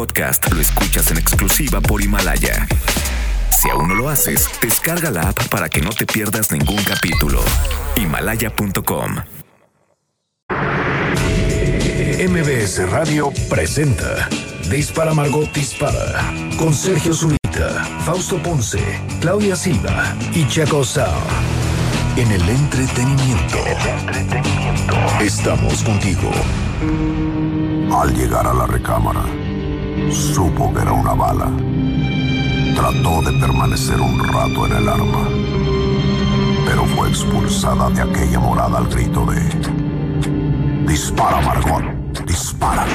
podcast lo escuchas en exclusiva por Himalaya. Si aún no lo haces, descarga la app para que no te pierdas ningún capítulo. Himalaya.com. MBS Radio presenta Dispara Margot Dispara con Sergio Zurita, Fausto Ponce, Claudia Silva y Chaco Sao. En el entretenimiento. Estamos contigo. Al llegar a la recámara, supo que era una bala. Trató de permanecer un rato en el arma, pero fue expulsada de aquella morada al grito de... Dispara, Margot, dispara.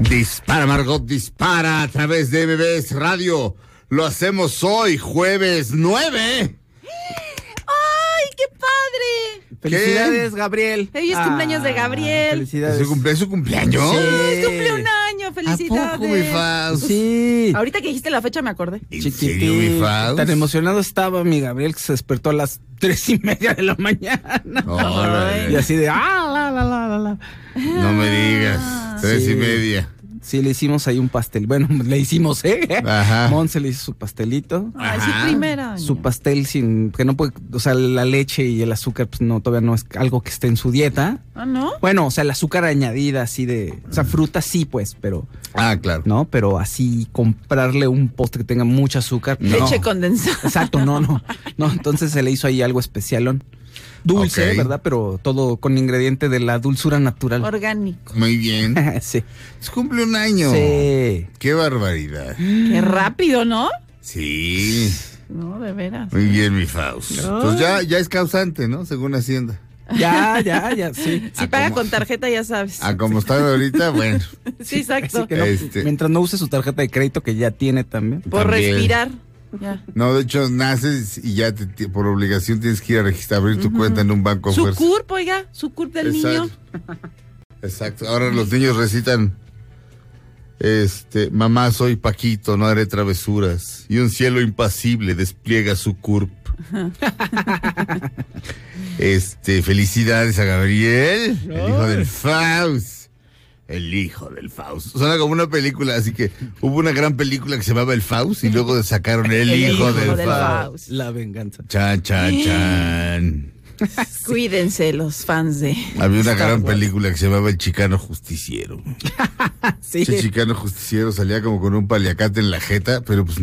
Dispara, Margot, dispara a través de MBS Radio. Lo hacemos hoy, jueves 9. ¡Ay, qué Felicidades, Gabriel. Hoy es cumpleaños de Gabriel. Felicidades. ¿Es su, cumple- es su cumpleaños? ¡Ay, cumple un año! ¿A ¡Felicidades! poco, mi? Sí. Ahorita que dijiste la fecha me acordé. ¿En serio, mi? Tan emocionado estaba mi Gabriel que se despertó a las tres y media de la mañana. Y así de, ah, la, la, la, la, la. No me digas. Tres y Sí. media. Sí, le hicimos ahí un pastel. Bueno, le hicimos, ¿eh? Ajá. Monse le hizo su pastelito. Ay, sí, Ajá. primera. Su pastel sin, que no puede, o sea, la leche y el azúcar, pues no, todavía no es algo que esté en su dieta. ¿Ah, no? Bueno, o sea, el azúcar añadida así de, o sea, fruta sí, pues, pero, Ah, claro. ¿no? Pero así comprarle un postre que tenga mucho azúcar. no. Leche condensada. Exacto, no, no. No, entonces se le hizo ahí algo especialón. Dulce. ¿verdad? Pero todo con ingrediente de la dulzura natural. Orgánico. Muy bien. sí. Es cumple un año. Sí. Qué barbaridad. Qué rápido, ¿no? Sí. No, de veras. Muy bien, mi Faust. Pues ya, ya es causante, ¿no? Según Hacienda. Ya, ya, ya, sí. Si Ah, paga con tarjeta, ya sabes. A como está ahorita, bueno. Sí, exacto. Así que no, Este- Mientras no use su tarjeta de crédito que ya tiene también. Por También. respirar. Ya. No, de hecho, naces y ya te- te- por obligación tienes que ir a registrar, abrir tu cuenta en un banco Su fuerza. CURP, oiga, su CURP del niño. Exacto. Exacto. Ahora los niños recitan, este, mamá soy Paquito, no haré travesuras. Y un cielo impasible despliega su curp. este, felicidades a Gabriel, el hijo del Faust. El hijo del Faust. Suena como una película, así que hubo una gran película que se llamaba El Faust y luego sacaron El, hijo, del, del Faust. Faust. La venganza. Chan, chan, chan. Cuídense los fans de. Había una Star gran Wars. película que se llamaba El Chicano Justiciero. Sí. Ese chicano justiciero salía como con un paliacate en la jeta, pero pues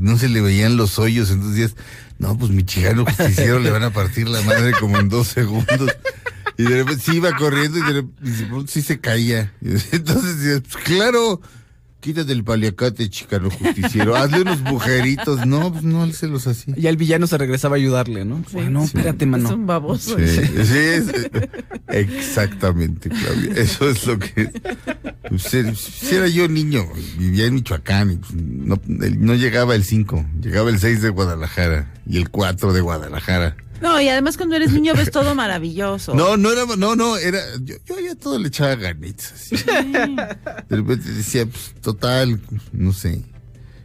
no se le veían los hoyos, entonces decías, no, pues mi chicano justiciero le van a partir la madre como en dos segundos. Y de repente sí iba corriendo y de repente y pronto sí se caía. Y entonces pues claro, quítate el paliacate, chicano justiciero, hazle unos bujeritos. No, pues no, se los hacía. Ya el villano se regresaba a ayudarle, ¿no? Sí. Ah, no, espérate, mano. Es un baboso. Sí, sí, es- exactamente, Claudia. Eso es lo que. Pues, si era yo niño, vivía en Michoacán, y, pues, no, no llegaba el 5, llegaba el 6 de Guadalajara y el 4 de Guadalajara. No, y además cuando eres niño ves todo maravilloso. No, no era, no, no, era, yo, yo ya todo le echaba ganitas. De repente decía, pues, total, no sé.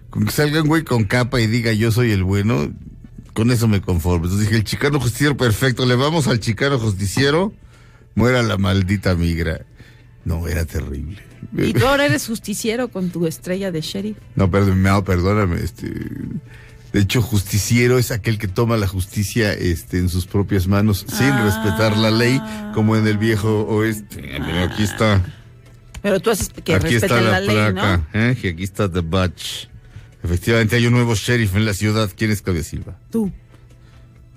Con que salga un güey con capa y diga yo soy el bueno, con eso me conformo. Entonces dije, el chicano justiciero, perfecto, le vamos al chicano justiciero, muera la maldita migra. No, era terrible. Y tú ahora eres justiciero con tu estrella de sheriff. No, perdóname, no, perdóname, este. De hecho, justiciero es aquel que toma la justicia este, en sus propias manos sin Ah. respetar la ley, como en el viejo oeste. Pero aquí está. Pero tú haces que aquí está respeten la, la, ley, placa. ¿no? ¿eh? Que aquí está The Batch. Efectivamente, hay un nuevo sheriff en la ciudad. ¿Quién es Claudia Silva? Tú,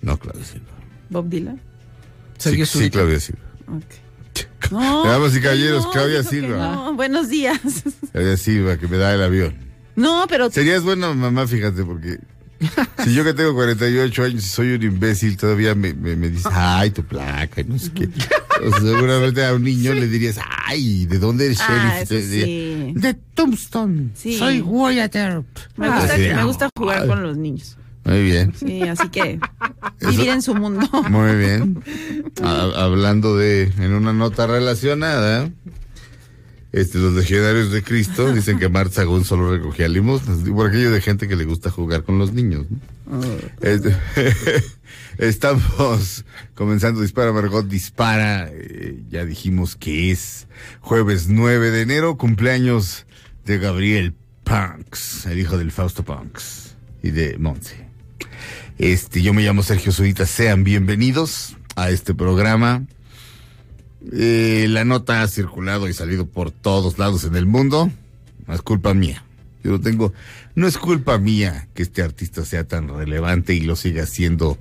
No, Claudia Silva. Bob Dylan. Sí, sí. Claudia Silva. Ok. No, Damas y caballeros, no, Claudia Silva. no. Buenos días. Claudia Silva, que me da el avión. No, pero Serías buena mamá, fíjate, porque si yo que tengo 48 años y soy un imbécil, todavía me, me, me dices, ay, tu placa, y no sé qué. O sea, seguramente a un niño le dirías, ay, ¿de dónde eres Ah, sheriff? sí. De Tombstone. Sí. Soy Wyatt Earp. me gusta, me gusta jugar con los niños. Muy bien. Sí, así que vivir en su mundo. Muy bien. Ha- hablando de, en una nota relacionada, este, los legionarios de Cristo dicen que Marta Sagún solo recogía limosnas, por aquello de gente que le gusta jugar con los niños. ¿no? Este, estamos comenzando Dispara Margot Dispara, eh, ya dijimos que es jueves 9 de enero, cumpleaños de Gabriel Punks, el hijo del Fausto Punks y de Monse. Este, yo me llamo Sergio Zurita, sean bienvenidos a este programa. Eh, la nota ha circulado y salido por todos lados en el mundo. No es culpa mía. Yo no tengo, no es culpa mía que este artista sea tan relevante y lo siga siendo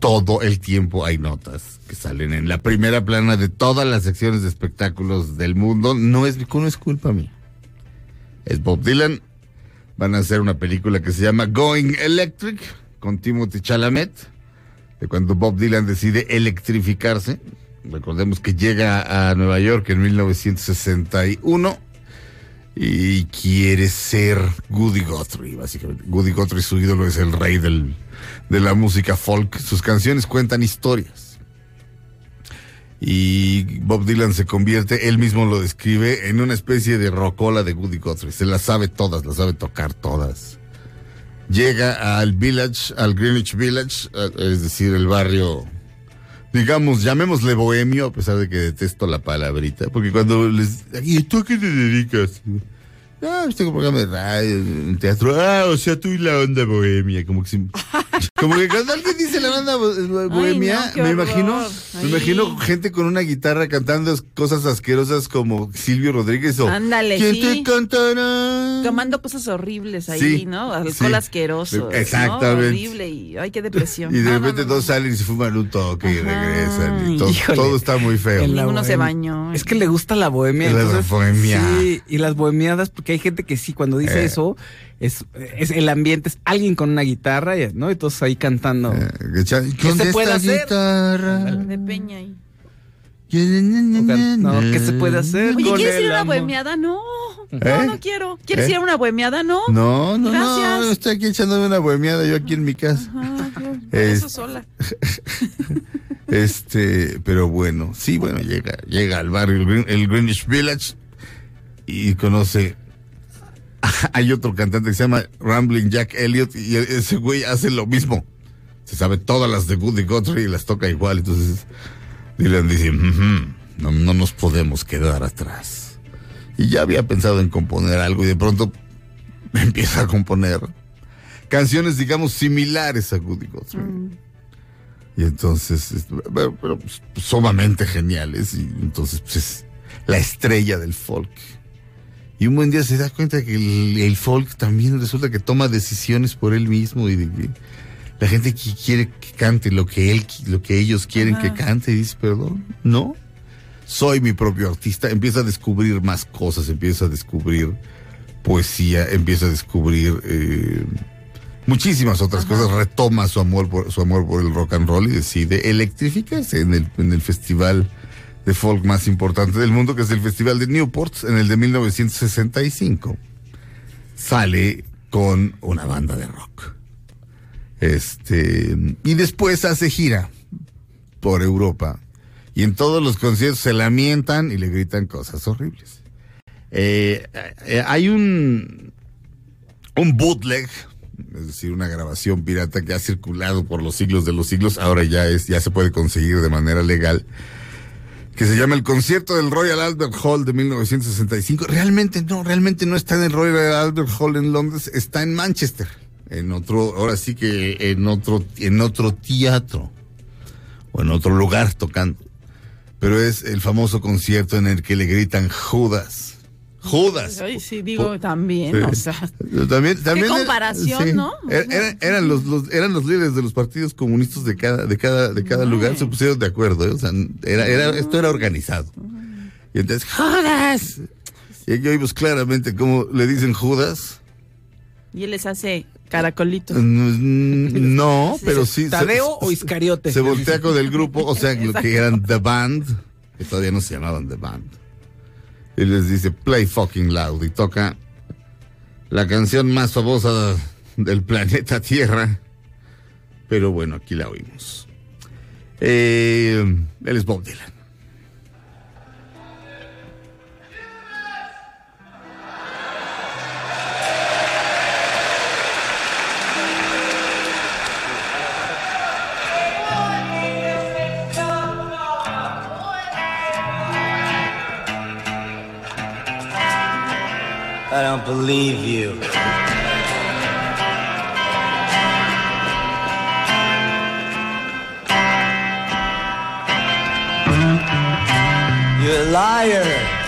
todo el tiempo. Hay notas que salen en la primera plana de todas las secciones de espectáculos del mundo. No es, no es culpa mía. Es Bob Dylan. Van a hacer una película que se llama Going Electric con Timothy Chalamet. De cuando Bob Dylan decide electrificarse. Recordemos que llega a Nueva York en 1961 y quiere ser Goody Guthrie, básicamente. Goody Guthrie, su ídolo, es el rey del, de la música folk. Sus canciones cuentan historias. Y Bob Dylan se convierte, él mismo lo describe, en una especie de rocola de Goody Guthrie. Se las sabe todas, las sabe tocar todas. Llega al Village, al Greenwich Village, eh, es decir, el barrio digamos, llamémosle bohemio, a pesar de que detesto la palabrita, porque cuando les... ¿Y tú a qué te dedicas? Ah, pues tengo programa de radio, un teatro. Ah, o sea, tú y la onda bohemia, como que si- Como que cuando alguien dice la banda bo- bohemia, no, me imagino, me imagino gente con una guitarra cantando cosas asquerosas como Silvio Rodríguez o Ándale, ¿Quién sí. te cantará? Tomando cosas horribles ahí, Sí, ¿no? Alcohol sí. asqueroso. Exactamente. Horrible y ay, qué depresión. Y de repente no, no. todos salen y se fuman un toque y regresan. Y todo, Híjole. todo está muy feo. Ninguno se bañó. Es que le gusta la bohemia. La entonces, bohemia. Sí, y las bohemiadas, porque hay gente que sí, cuando dice Eh. eso, es, es el ambiente, es alguien con una guitarra, y- ¿no? Y todos ahí cantando. Eh, ¿Qué ¿Dónde se puede hacer? guitarra? De peña ahí. No, ¿qué se puede hacer? Oye, con ¿quieres ir a una amor? bohemiada? No. ¿Eh? No, no quiero. ¿Quieres ¿Eh? ir a una bohemiada? No. No, no, Gracias. no, estoy aquí echándome una bohemiada yo aquí en mi casa. Ajá, por Es- eso sola. Este, pero bueno, sí, bueno, llega, llega al barrio, el, Green- el Greenwich Village, y conoce. Hay otro cantante que se llama Rambling Jack Elliott, y ese güey hace lo mismo. Se sabe todas las de Goody Guthrie y las toca igual. Entonces, Dylan dice: "Ujú, no, no nos podemos quedar atrás. Y ya había pensado en componer algo, y de pronto empieza a componer canciones, digamos, similares a Goody Guthrie. Y entonces, es- pero, pero, pues, sumamente geniales. Y entonces, pues es la estrella del folk. Y un buen día se da cuenta que el, el folk también resulta que toma decisiones por él mismo y de la gente que quiere que cante lo que él, lo que ellos quieren que cante, y dice, perdón, no. Soy mi propio artista. Empieza a descubrir más cosas, empieza a descubrir poesía, empieza a descubrir eh, muchísimas otras cosas, retoma su amor por su amor por el rock and roll y decide electrificarse en el, en el festival de folk más importante del mundo, que es el Festival de Newport, en el de 1965. Sale con una banda de rock. Este, y después hace gira por Europa. Y en todos los conciertos se lamentan y le gritan cosas horribles. Eh, eh, hay un, un bootleg, es decir, una grabación pirata que ha circulado por los siglos de los siglos, ahora ya es, ya se puede conseguir de manera legal, que se llama el concierto del Royal Albert Hall de 1965. Realmente no, realmente no está en el Royal Albert Hall en Londres, está en Manchester, en otro, ahora sí que en otro, en otro teatro o en otro lugar tocando. Pero es el famoso concierto en el que le gritan Judas. Judas. Ay, sí, digo, también, Sí. o sea. También, también era- comparación, ¿no? Er- era- eran los, los- eran los líderes de los partidos comunistas de cada, de cada, de cada lugar, se pusieron de acuerdo, ¿eh? o sea, era, era, esto era organizado. Y entonces, ¡Judas! Y aquí oímos claramente cómo le dicen Judas. Y él les hace caracolito. Mm, No, pero sí. se- ¿Tadeo o Iscariote? Se voltea con el grupo, o sea, lo que eran The Band, que todavía no se llamaban The Band. Y les dice, play fucking loud. Y toca la canción más famosa del planeta Tierra. Pero bueno, aquí la oímos. Eh, él es Bob Dylan. I don't believe you. You're a liar.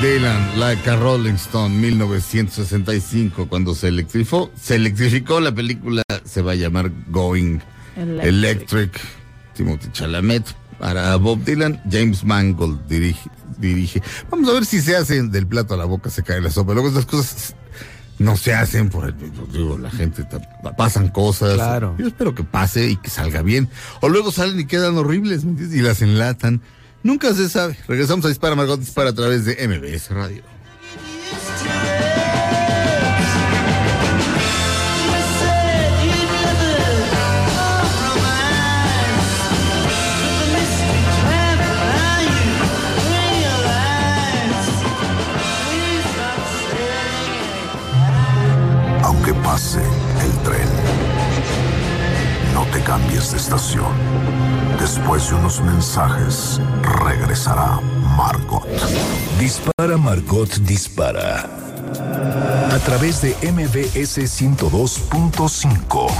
Dylan, Like a Rolling Stone, 1965, cuando se electrificó, se electrificó la película, se va a llamar Going Electric. Electric. Timothy Chalamet para Bob Dylan, James Mangold dirige, dirige. Vamos a ver si se hacen del plato a la boca, se cae la sopa. Luego estas cosas no se hacen por el, digo, la gente pasan cosas. Claro. Yo espero que pase y que salga bien. O luego salen y quedan horribles, ¿me entiendes? Y las enlatan. Nunca se sabe. Regresamos a Dispara Margot Dispara a través de MBS Radio. Aunque pase te cambies de estación. Después de unos mensajes, regresará Margot. Dispara Margot Dispara. A través de MBS 102.5.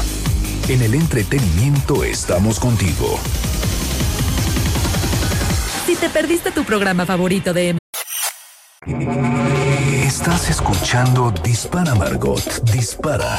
En el entretenimiento estamos contigo. Si te perdiste tu programa favorito de Estás escuchando Dispara Margot Dispara.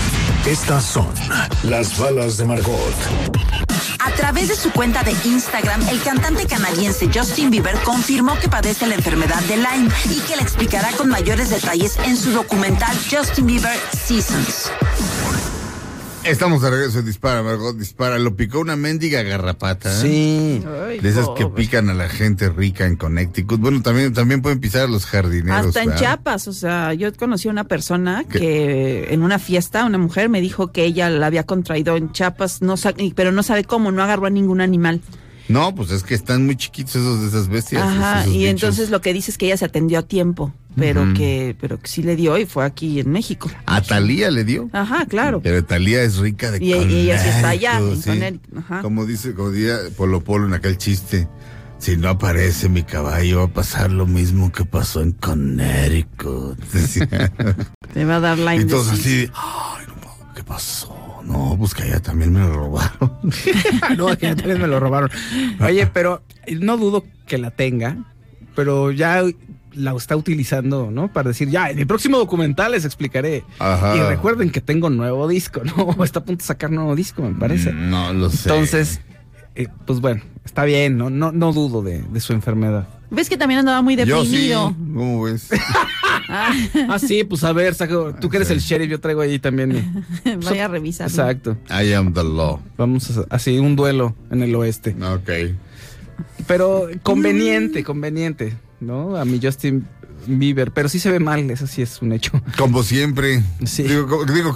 Estas son las balas de Margot. A través de su cuenta de Instagram, el cantante canadiense Justin Bieber confirmó que padece la enfermedad de Lyme y que la explicará con mayores detalles en su documental Justin Bieber Seasons. Estamos de regreso en Dispara Margot Dispara. Lo picó una mendiga garrapata. ¿eh? Sí. Ay, De esas que pican a la gente rica en Connecticut. Bueno, también, también pueden pisar a los jardineros. Hasta en ¿verdad? Chiapas, o sea, yo conocí a una persona ¿Qué? que en una fiesta, una mujer me dijo que ella la había contraído en Chiapas, no pero no sabe cómo, no agarró a ningún animal. No, pues es que están muy chiquitos esos de esas bestias. Ajá, esos y bichos. entonces lo que dice es que ella se atendió a tiempo, pero que pero que sí le dio y fue aquí en México. A Talía le dio. Ajá, claro. Pero Talía es rica de Y- y ella sí está allá, sí. Connecticut, ajá. Como dice, como diría Polo Polo en aquel chiste. Si no aparece mi caballo, va a pasar lo mismo que pasó en Connecticut. Te va a dar la todos así, ¿qué pasó? No, pues que allá también me lo robaron. no, que ya también me lo robaron. Oye, pero no dudo que la tenga, pero ya la está utilizando, ¿no? Para decir, ya, en mi próximo documental les explicaré. Ajá. Y recuerden que tengo nuevo disco, ¿no? Está a punto de sacar nuevo disco, me parece. No lo sé. Entonces, eh, pues bueno, está bien, no, no, no dudo de, de su enfermedad. Ves que también andaba muy Yo sí. deprimido. ¿Cómo ves? Ah, sí, pues a ver, saco, tú que eres el sheriff, yo traigo ahí también. Vaya a revisar. Exacto. I am the law. Vamos a, así, un duelo en el oeste. Ok. Pero conveniente, conveniente, ¿no? A mi Justin Bieber, pero sí se ve mal, eso sí es un hecho. Como siempre. Sí. Digo, digo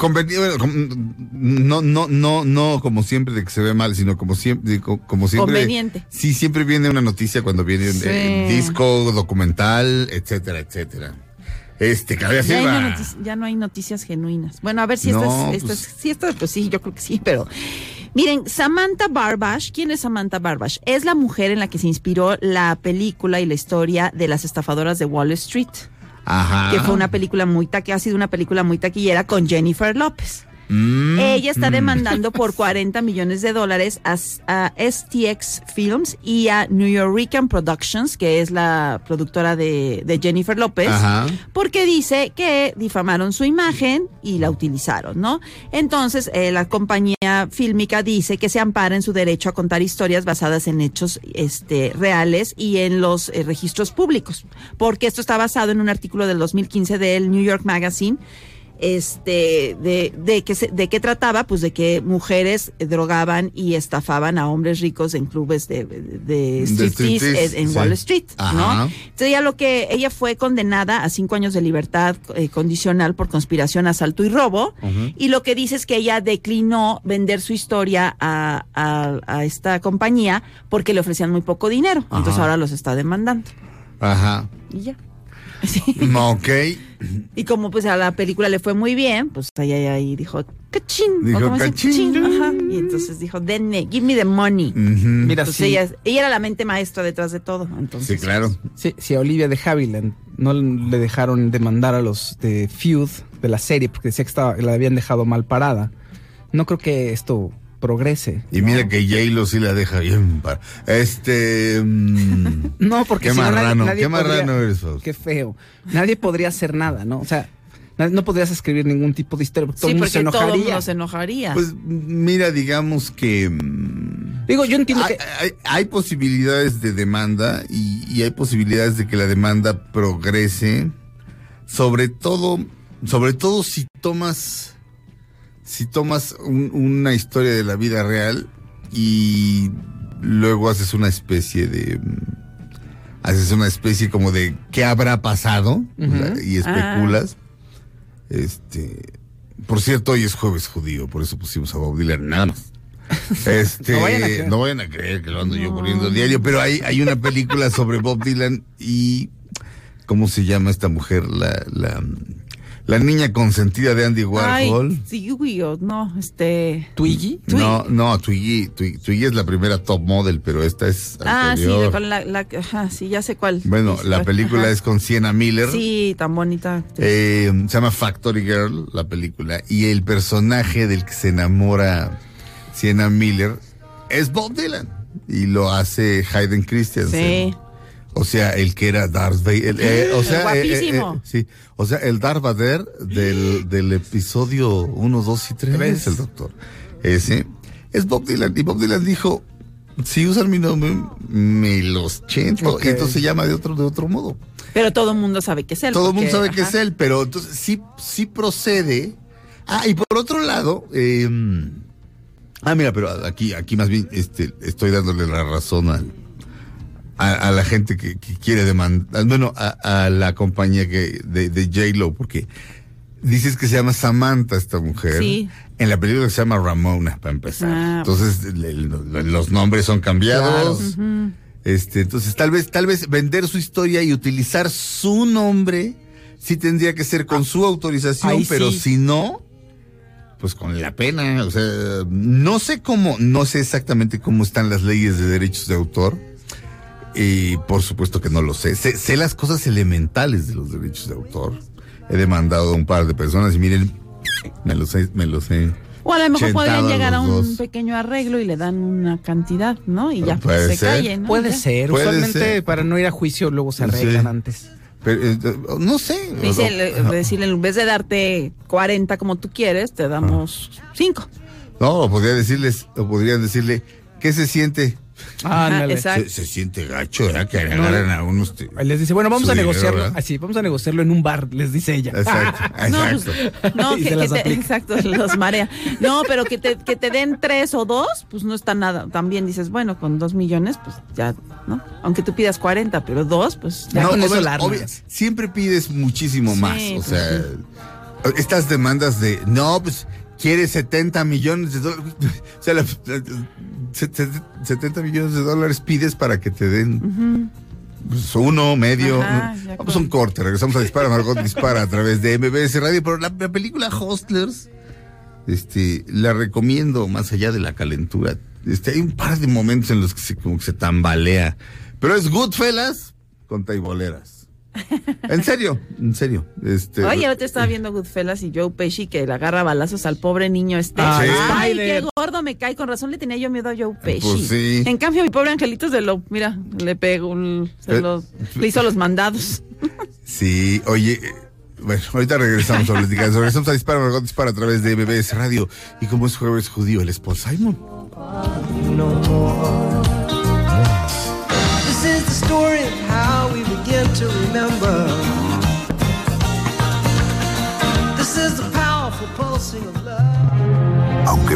no, no, no, no como siempre de que se ve mal, sino como siempre, digo, como siempre. Conveniente. Sí, siempre viene una noticia cuando viene un Sí. eh, disco, documental, etcétera, etcétera. Este, Claudia Ya, Silva. no notici- ya no hay noticias genuinas. Bueno, a ver si No, esto es, esto pues- es- sí, esto, pues sí, yo creo que sí, pero miren, Samantha Barbash, ¿quién es Samantha Barbash? Es la mujer en la que se inspiró la película y la historia de las estafadoras de Wall Street, Ajá. que fue una película muy ta- que ha sido una película muy taquillera con Jennifer López. Mm, Ella está mm. demandando por 40 millones de dólares a, a STX Films y a New Yorican Productions, que es la productora de, de Jennifer López, Ajá. porque dice que difamaron su imagen y la utilizaron, ¿no? Entonces, eh, la compañía fílmica dice que se ampara en su derecho a contar historias basadas en hechos este, reales y en los eh, registros públicos, porque esto está basado en un artículo del 2015 del New York Magazine este de, de que se- de qué trataba pues de que mujeres drogaban y estafaban a hombres ricos en clubes de, de striptease striptease, en, en sí. Wall Street Ajá. no entonces ella lo que ella fue condenada a cinco años de libertad eh, condicional por conspiración asalto y robo y lo que dice es que ella declinó vender su historia a, a- a esta compañía porque le ofrecían muy poco dinero entonces ahora los está demandando Ajá. y ya Sí. Ok. Y como pues a la película le fue muy bien, pues ahí, ahí, ahí dijo, cachín. Dijo. "Cachín". Ajá. Y entonces dijo, denme, give me the money. Ujú. Mira, Entonces sí, ella, ella era la mente maestra detrás de todo. Entonces, Sí, claro. sí, sí, a Olivia de Havilland no le dejaron demandar a los de Feud de la serie porque decía que estaba, la habían dejado mal parada. No creo que esto progrese. Y mira que J-Lo sí la deja bien. para- Este. mm, No, porque Qué si no, nadie- marrano, nadie qué marrano podría- eres. Qué feo. Nadie podría hacer nada, ¿no? O sea, no podrías escribir ningún tipo de historia porque todo sí, se porque todo el enojaría. mundo se enojaría. Pues mira, digamos que. mm, Digo, yo entiendo hay, que hay- hay posibilidades de demanda y, y hay posibilidades de que la demanda progrese. Sobre todo, sobre todo si tomas. Si tomas un- una historia de la vida real y luego haces una especie de. mm, Haces una especie como de qué habrá pasado y especulas. Este. Por cierto, hoy es jueves judío, por eso pusimos a Bob Dylan nada más. Este, No vayan a creer. no vayan a creer que lo ando yo poniendo diario, pero hay, hay una película sobre Bob Dylan y ¿cómo se llama esta mujer? La, la, la niña consentida de Andy Ay, Warhol. sí, uy, o no, este... Twiggy. No, no, Twiggy, Twiggy, Twiggy es la primera top model, pero esta es Ah, sí, anterior. con la, la- ajá, sí, ya sé cuál. Bueno, Sí, la cuál. película Ajá. es con Sienna Miller. Sí, tan bonita. Eh, se llama Factory Girl, la película, y el personaje del que se enamora Sienna Miller es Bob Dylan. Y lo hace Hayden Christensen. Sí. O sea, el que era Darth Vader. eh, o sea, eh, eh, Guapísimo. eh, sí. O sea, el Darth Vader del, del episodio 1, 2 y 3 Tres. es el doctor. Ese es Bob Dylan. Y Bob Dylan dijo, si usan mi nombre, me los chento. Y entonces se llama de otro, de otro modo. Pero todo el mundo sabe que es él. Todo el mundo sabe que es él, pero entonces sí, sí procede. Ah, y por otro lado, eh, ah, mira, pero aquí, aquí más bien este, estoy dándole la razón al, a, a la gente que, que quiere demandar, bueno, a, a la compañía que, de, de J-Lo, porque dices que se llama Samantha esta mujer. Sí. En la película se llama Ramona, para empezar. Ah. Entonces, le- le- los nombres son cambiados. Este, entonces tal vez, tal vez vender su historia y utilizar su nombre sí tendría que ser con su autorización, pero sí. si no, pues con la pena. O sea, no sé cómo, no sé exactamente cómo están las leyes de derechos de autor. Y por supuesto que no lo sé. sé. sé las cosas elementales de los derechos de autor. He demandado a un par de personas y miren, me los he, me los he. O a lo mejor podrían llegar a un dos. pequeño arreglo y le dan una cantidad, ¿no? Y ya Puede se ser. calle, ¿no? Puede Ya. ser. Puede Usualmente ser. para no ir a juicio luego se arreglan Sí. antes. Pero, eh, no sé. Dice, O- le- decirle, en vez de darte 40 como tú quieres, te damos 5. No, o podría decirles, o podrían decirle, ¿qué se siente Exacto. Se, se siente gacho, ¿verdad? Que agarran a unos. Les dice, bueno, vamos a dinero, negociarlo. ¿verdad? Así, vamos a negociarlo en un bar, les dice ella. Exacto, No, exacto. pues, no, Y que, te, exacto, los marea. No, pero que te, que te den tres o dos, pues no está nada. También dices, bueno, con dos millones, pues ya, ¿no? Aunque tú pidas 40, pero dos, pues ya No, con eso obvio- la armas. obvio, siempre pides muchísimo Sí, más. O pues sea, estas demandas de, no, pues quiere 70 millones de dólares. O sea, la- la- se- se- 70 millones de dólares pides para que te den pues, uno, medio. Ajá, ya Vamos a un corte, regresamos a Dispara, Margot Dispara a través de MBS Radio. Pero la, la película Hostlers, este, la recomiendo más allá de la calentura. Este, hay un par de momentos en los que se, como que se tambalea. Pero es Goodfellas con taiboleras. En serio, en serio. Este, Oye, yo te estaba viendo Goodfellas y Joe Pesci que le agarra balazos al pobre niño este. Ay, Ay, qué gordo me cae. Con razón le tenía yo miedo a Joe Pesci. Pues sí. En cambio, mi pobre angelito se lo, mira, le pegó, un- se Eh. lo- le hizo los mandados. Sí, oye, eh, bueno, ahorita regresamos a platicar. Regresamos a Dispara, Dispara a través de MBS Radio. Y como es jueves judío, el es Paul Simon. This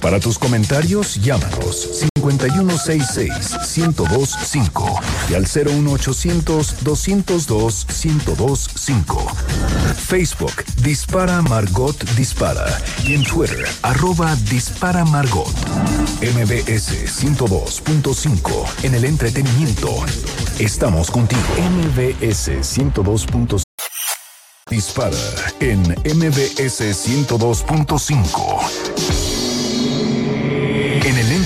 Para tus comentarios, llámanos 5166-1025 y al 01800-202-1025. Facebook Dispara Margot Dispara y en Twitter arroba Dispara Margot. MBS 102.5 en el entretenimiento. Estamos contigo. MBS 102.5. Dispara en MBS 102.5.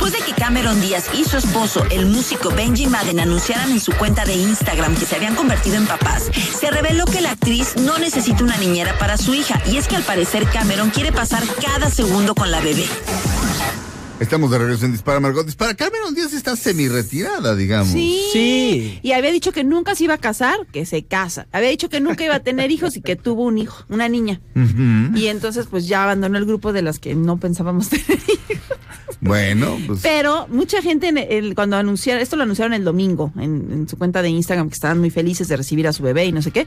Después de que Cameron Díaz y su esposo, el músico Benji Madden, anunciaran en su cuenta de Instagram que se habían convertido en papás, se reveló que la actriz no necesita una niñera para su hija. Y es que al parecer Cameron quiere pasar cada segundo con la bebé. Estamos de regreso en Dispara, Margot Dispara. Cameron Díaz está semi-retirada, digamos. Sí. Sí. Y había dicho que nunca se iba a casar, que se casa. Había dicho que nunca iba a tener hijos y que tuvo un hijo, una niña. Y entonces pues ya abandonó el grupo de las que no pensábamos tener hijos. Bueno, pues. Pero mucha gente en el- cuando anunciaron, esto lo anunciaron el domingo en, en su cuenta de Instagram, que estaban muy felices de recibir a su bebé y no sé qué.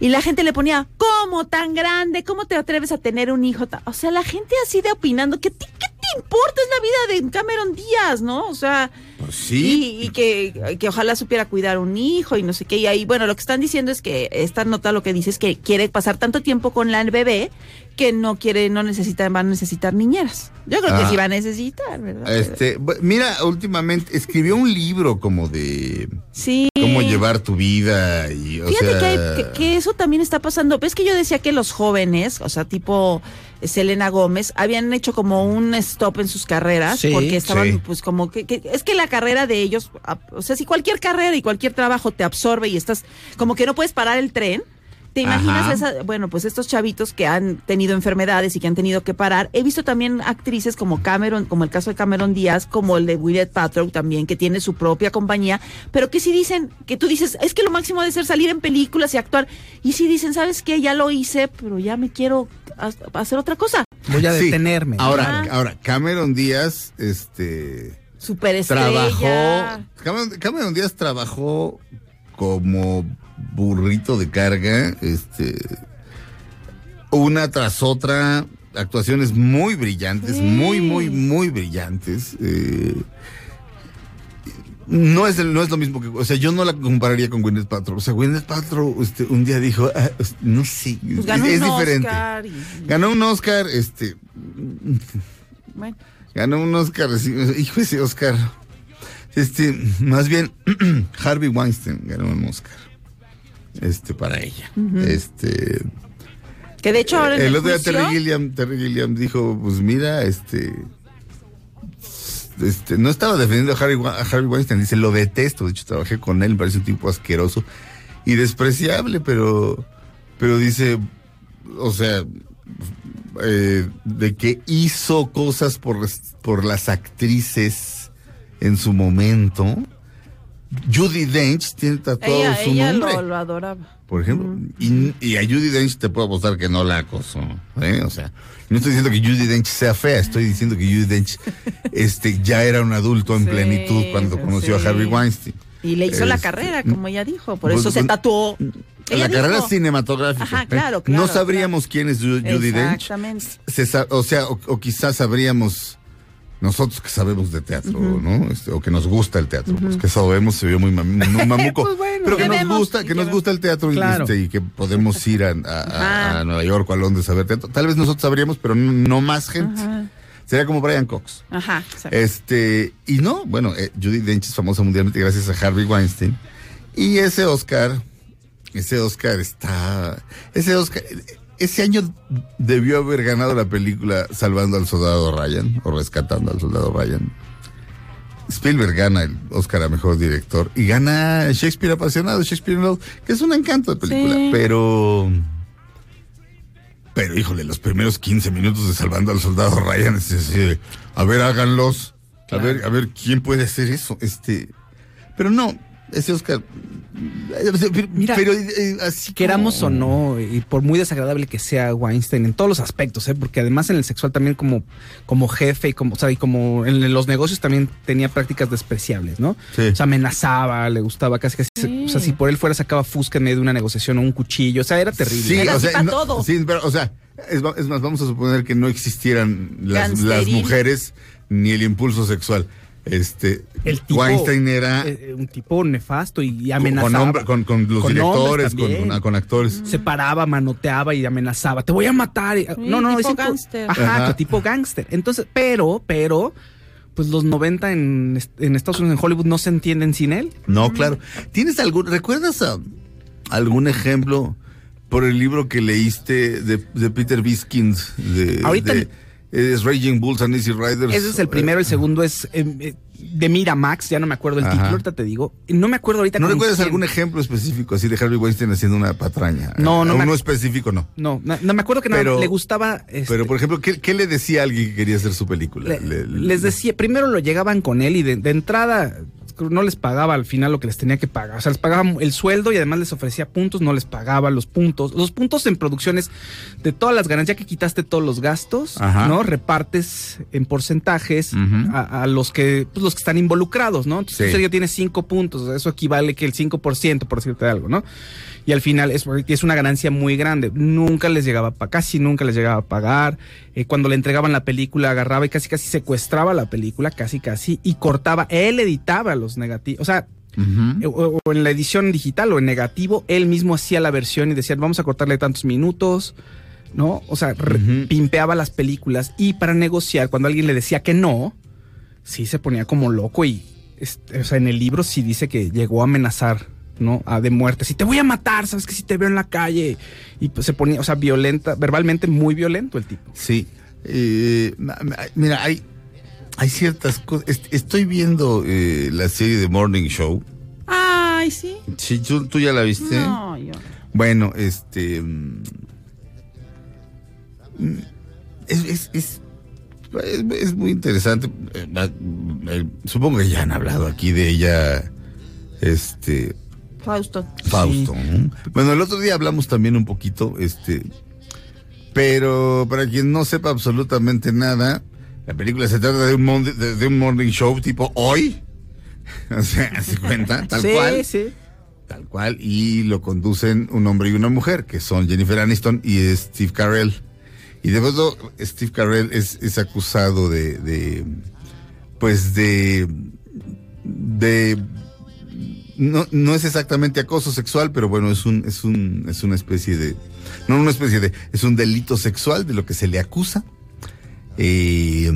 Y la gente le ponía, ¿cómo tan grande? ¿Cómo te atreves a tener un hijo? ta-?" O sea, la gente así de opinando, ¿qué te, qué te importa? Es la vida de Cameron Díaz, ¿no? O sea, Pues sí. y, y que, que ojalá supiera cuidar un hijo y no sé qué. Y ahí, bueno, lo que están diciendo es que esta nota lo que dice es que quiere pasar tanto tiempo con la bebé que no quiere, no necesita, va a necesitar niñeras. Yo creo que Ah. sí va a necesitar, ¿verdad? Este, mira, últimamente escribió un libro como de sí. cómo llevar tu vida y, o Fíjate sea, que, hay- que, que eso también está pasando. Ves que yo decía que los jóvenes, o sea, tipo Selena Gómez, habían hecho como un stop en sus carreras Sí, porque estaban, sí. pues, como que, que- es que la carrera de ellos, a- o sea, si cualquier carrera y cualquier trabajo te absorbe y estás como que no puedes parar el tren. ¿Te imaginas esa? Bueno, pues estos chavitos que han tenido enfermedades y que han tenido que parar. He visto también actrices como Cameron, como el caso de Cameron Díaz, como el de Gwyneth Paltrow también, que tiene su propia compañía, pero que si dicen, que tú dices, es que lo máximo debe ser salir en películas y actuar. Y si dicen, ¿sabes qué? Ya lo hice, pero ya me quiero ha- hacer otra cosa. Voy a sí. detenerme. Ahora, Ajá. ahora, Cameron Díaz, este, Superestrella. trabajó, Cameron, Cameron Díaz trabajó como burrito de carga, este, una tras otra, actuaciones muy brillantes, Sí. muy, muy, muy brillantes. eh, no es, el- no es lo mismo que, o sea, yo no la compararía con Gwyneth Paltrow. O sea, Gwyneth Paltrow este, un día dijo, ah, no sé, Pues ganó es, un diferente. Oscar y- Ganó un Oscar, este, bueno. Ganó un Oscar, hijo ese Oscar. Este, más bien, Harvey Weinstein ganó un Oscar. Este, para ella. Este. Que de hecho ahora el el otro día Terry Gilliam, Terry Gilliam dijo, pues mira, este. este, no estaba defendiendo a Harry, a Harvey Weinstein, dice, lo detesto, de hecho trabajé con él, me parece un tipo asqueroso y despreciable, pero, pero dice, o sea, eh, de que hizo cosas por, por las actrices en su momento. Judy Dench tiene tatuado Ella, su ella nombre lo, lo adoraba. por ejemplo. y, y a Judy Dench te puedo apostar que no la acosó. ¿eh? O sea, no estoy diciendo que Judy Dench sea fea, estoy diciendo que Judy Dench este, ya era un adulto en Sí, plenitud cuando conoció sí. a Harvey Weinstein. Y le hizo la Este, carrera, como ella dijo. Por pues, eso se pues, tatuó. La carrera cinematográfica. Ajá, ¿eh? claro, claro, No sabríamos quién es Ju- Judy Dench. Exactamente. Se sa- o sea, o, o quizás sabríamos nosotros que sabemos de teatro, ¿no? Este, o que nos gusta el teatro, pues que sabemos, se vio muy, mam- muy mamuco, Pues bueno. pero que ¿Qué nos gusta, ¿Y que nos gusta el teatro y, este, y que podemos ir a, a- a- Ajá. a Nueva York o a Londres a ver teatro. Tal vez nosotros sabríamos, pero no, no más gente. Sería como Brian Cox. Ajá. exacto. Este, y no, bueno, eh, Judy Dench es famosa mundialmente gracias a Harvey Weinstein. Y ese Oscar, ese Oscar está, ese Oscar, ese año debió haber ganado la película Salvando al Soldado Ryan, o Rescatando al Soldado Ryan. Spielberg gana el Oscar a Mejor Director y gana Shakespeare Apasionado, Shakespeare in Love, que es un encanto de película, Sí. pero... Pero híjole, los primeros 15 minutos de Salvando al Soldado Ryan es así a ver, háganlos. A ver, a ver, ¿quién puede hacer eso? Este, pero no, ese Oscar. Pero, Mira, pero, eh, así Queramos o no, y por muy desagradable que sea Weinstein en todos los aspectos, ¿eh? porque además en el sexual también como, como jefe y como, o sea, y como en los negocios también tenía prácticas despreciables, ¿no? Sí. O sea, amenazaba, le gustaba casi casi, Sí. o sea, si por él fuera sacaba fusca en medio de una negociación o un cuchillo, o sea, era terrible. Sí, Era o sea, no- todo. sí, pero, o sea, es, es más, vamos a suponer que no existieran las, las mujeres ni el impulso sexual. Este, El tipo, Weinstein era eh, un tipo nefasto y, con, amenazaba. hombre- con, con los Con directores, también. con, con actores. se paraba, manoteaba y amenazaba, te voy a matar. Y- no, no, tipo gángster. Ajá, Ajá. tipo gángster. Entonces, pero, pero, pues los 90 en, en Estados Unidos, en Hollywood, no se entienden sin él. No, claro. ¿Tienes algún, recuerdas a- algún ejemplo por el libro que leíste de, de Peter Biskins? De, Ahorita- de- es Raging Bulls and Easy Riders. Ese es el primero, el segundo es eh, eh, de Miramax, ya no me acuerdo el título, ahorita te digo. No me acuerdo ahorita ¿No recuerdas quién. algún ejemplo específico así de Harvey Weinstein haciendo una patraña? No, no me Uno ac- específico no. No, no, no me acuerdo que nada, Pero- le gustaba. este, Pero, por ejemplo, ¿qué, qué le decía a alguien que quería hacer su película? Le- Le- le- les decía, primero lo llegaban con él y de, de entrada no les pagaba al final lo que les tenía que pagar. O sea, les pagaba el sueldo y además les ofrecía puntos, no les pagaba los puntos. Los puntos en producciones de todas las ganancias, ya que quitaste todos los gastos, Ajá. ¿no? Repartes en porcentajes a, a los que pues, los que están involucrados, ¿no? Entonces Sí. tú ya tienes cinco puntos, o sea, eso equivale que el 5%, por decirte algo, ¿no? Y al final es, es una ganancia muy grande. Nunca les llegaba, pa- casi nunca les llegaba a pagar. Eh, cuando le entregaban la película, agarraba y casi casi secuestraba la película, casi casi, y cortaba. Él editaba los negativos. O sea, eh, o, o en la edición digital o en negativo, él mismo hacía la versión y decía, vamos a cortarle tantos minutos. ¿No? O sea, pimpeaba las películas y para negociar, cuando alguien le decía que no, sí se ponía como loco y, este, o sea, en el libro sí dice que llegó a amenazar, ¿no? A de muerte. Si te voy a matar, sabes que si te veo en la calle. Y pues se ponía, o sea, violenta, verbalmente muy violento el tipo. Sí. Eh, mira, hay, hay ciertas cosas. Est- Estoy viendo eh, la serie de Morning Show. Ay, sí. Sí, ¿tú, tú ya la viste? No, yo. Bueno, este. mm, Es, es, es, es- es muy interesante. Eh, eh, Supongo que ya han hablado aquí de ella. Este. Fausto. Fausto. ¿no? Bueno, el otro día hablamos también un poquito, este. Pero para quien no sepa absolutamente nada, la película se trata de un, mon- de, de un morning show tipo hoy. O sea, se cuenta, tal sí, cual. sí. Tal cual, y lo conducen un hombre y una mujer, que son Jennifer Aniston y Steve Carell. Y de pronto, Steve Carell es, es acusado de, de, pues de, de, no, no es exactamente acoso sexual, pero bueno, es un, es un, es una especie de, no una especie de, es un delito sexual de lo que se le acusa. Eh,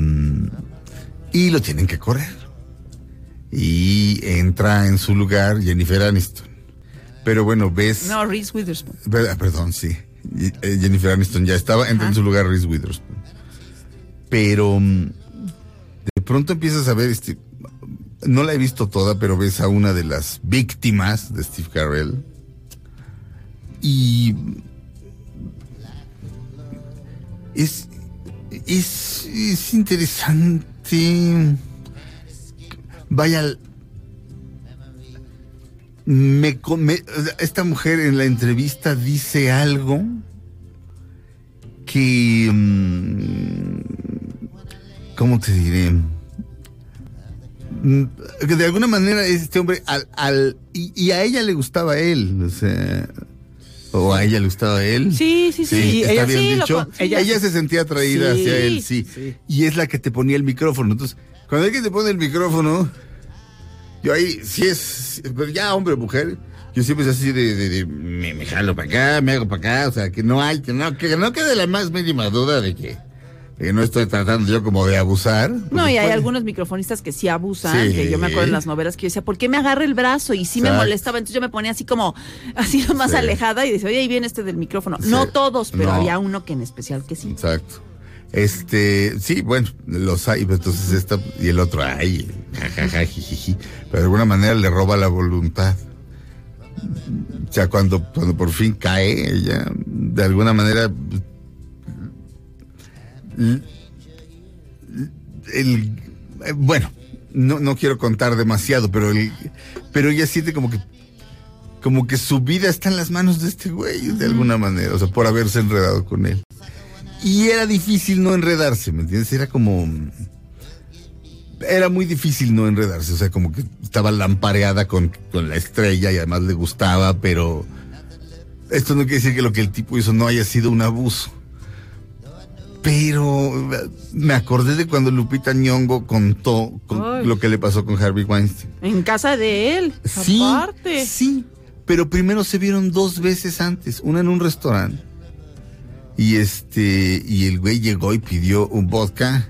y lo tienen que correr y entra en su lugar Jennifer Aniston. Pero bueno, ves... No, Reese Witherspoon. Ah, Perdón, sí. Eh, Jennifer Aniston ya estaba, entra en su lugar Reese Witherspoon. Pero mm, de pronto empiezas a ver, este, no la he visto toda, pero ves a una de las víctimas de Steve Carell. Y es, es, es interesante. Vaya, me, me- esta mujer en la entrevista dice algo que, mm, ¿cómo te diré? Mm, que de alguna manera este hombre al, al y, y a ella le gustaba él, o sea, o a ella le gustaba él. Sí, sí, sí. Sí, está ella bien sí, dicho. ella, se sentía atraída Sí, hacia él, sí. Y es la que te ponía el micrófono. Entonces, cuando alguien te pone el micrófono, yo ahí, si es, pero ya hombre o mujer, yo siempre es así de, de- de- me, me jalo para acá, me hago para acá, o sea, que no hay, que no, que no quede la más mínima duda de que, que no estoy tratando yo como de abusar. No, y hay algunos microfonistas que sí abusan, Sí. que yo me acuerdo en las novelas que yo decía, ¿por qué me agarra el brazo? Y sí me molestaba, entonces yo me ponía así como, así lo más Sí. alejada y decía, oye, ahí viene este del micrófono. Sí. No todos, pero No. había uno que en especial que sí. Exacto. Este, sí, bueno, los hay, pero entonces esta y el otro, ay, jajaja, jijiji. Pero de alguna manera le roba la voluntad. O sea, cuando, cuando por fin cae ella, de alguna manera, el, eh, bueno, no, no quiero contar demasiado, pero el, pero ella siente como que, como que su vida está en las manos de este güey, de alguna manera, o sea, por haberse enredado con él. Y era difícil no enredarse, ¿me entiendes? Era como... Era muy difícil no enredarse, o sea, como que estaba lampareada con, con la estrella y además le gustaba, pero esto no quiere decir que lo que el tipo hizo no haya sido un abuso. Pero eh, me acordé de cuando Lupita Nyong'o contó con lo que le pasó con Harvey Weinstein. En casa de él, Sí, aparte. sí, pero primero se vieron dos veces antes, una en un restaurante y este y el güey llegó y pidió un vodka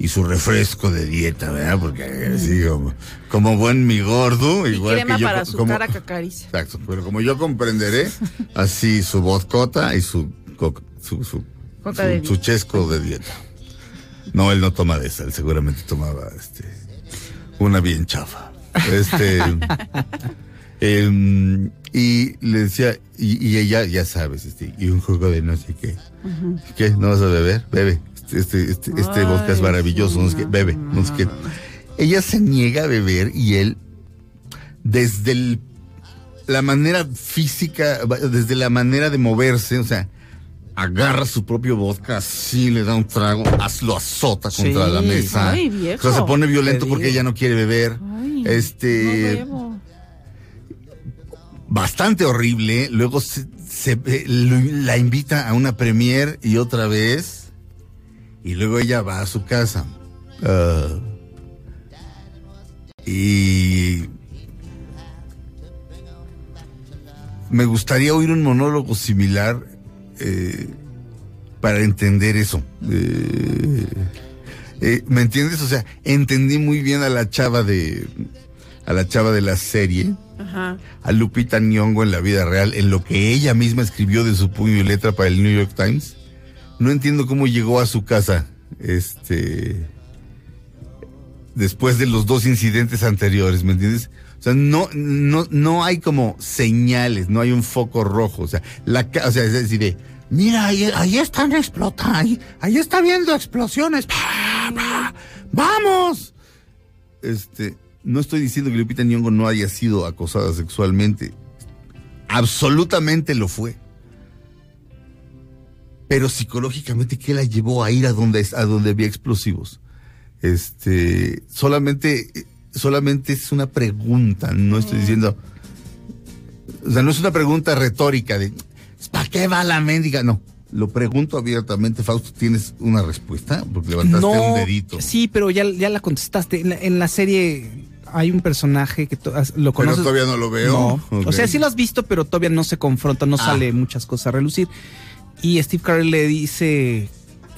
y su refresco de dieta, ¿verdad? Porque así como, como buen mi gordo, Y igual crema que yo para su como- cara cacariza. Exacto, pero como yo comprenderé, así su vodcota y su, su, Coca su- de su dieta. chesco de dieta. No, él no toma de esa, él seguramente tomaba este una bien chafa. Este em, y le decía, y, y ella, ya sabes, este, y un jugo de no sé qué. ¿Qué? ¿No vas a beber? Bebe. Este, este, este, este Ay, vodka es maravilloso, sí, no sé qué, no, bebe, no sé qué. Ella se niega a beber y él, desde el- la manera física, desde la manera de moverse, o sea, agarra su propio vodka, así le da un trago, lo azota contra Sí. la mesa. Ay, viejo. O sea, se pone violento porque ella no quiere beber. Ay, este, no bastante horrible. Luego se, se- eh, la invita a una premier y otra vez. Y luego ella va a su casa. Ah, y me gustaría oír un monólogo similar eh, para entender eso. Eh, eh, ¿Me entiendes? O sea, entendí muy bien a la chava de a la chava de la serie Ajá. a Lupita Nyong'o en la vida real, en lo que ella misma escribió de su puño y letra para el New York Times. No entiendo cómo llegó a su casa, este, después de los dos incidentes anteriores, ¿me entiendes? O sea, no, no, no hay como señales, no hay un foco rojo, o sea, la, o sea, es decir, de, mira, ahí, ahí están explotando, ahí, ahí está viendo explosiones, vamos. Este, no estoy diciendo que Lupita Nyong'o no haya sido acosada sexualmente. Absolutamente lo fue. Pero psicológicamente, ¿qué la llevó a ir a donde, a donde había explosivos? Este, solamente, solamente es una pregunta, no estoy diciendo, o sea, no es una pregunta retórica de, ¿para qué va la mendiga? No, lo pregunto abiertamente, Fausto, ¿tienes una respuesta? Porque levantaste un dedito. Sí, pero ya, ya la contestaste. En la, en la serie hay un personaje que lo Pero conoces. todavía no lo veo. No. O sea, sí lo has visto, pero todavía no se confronta, no Ah. sale muchas cosas a relucir. Y Steve Carell le dice,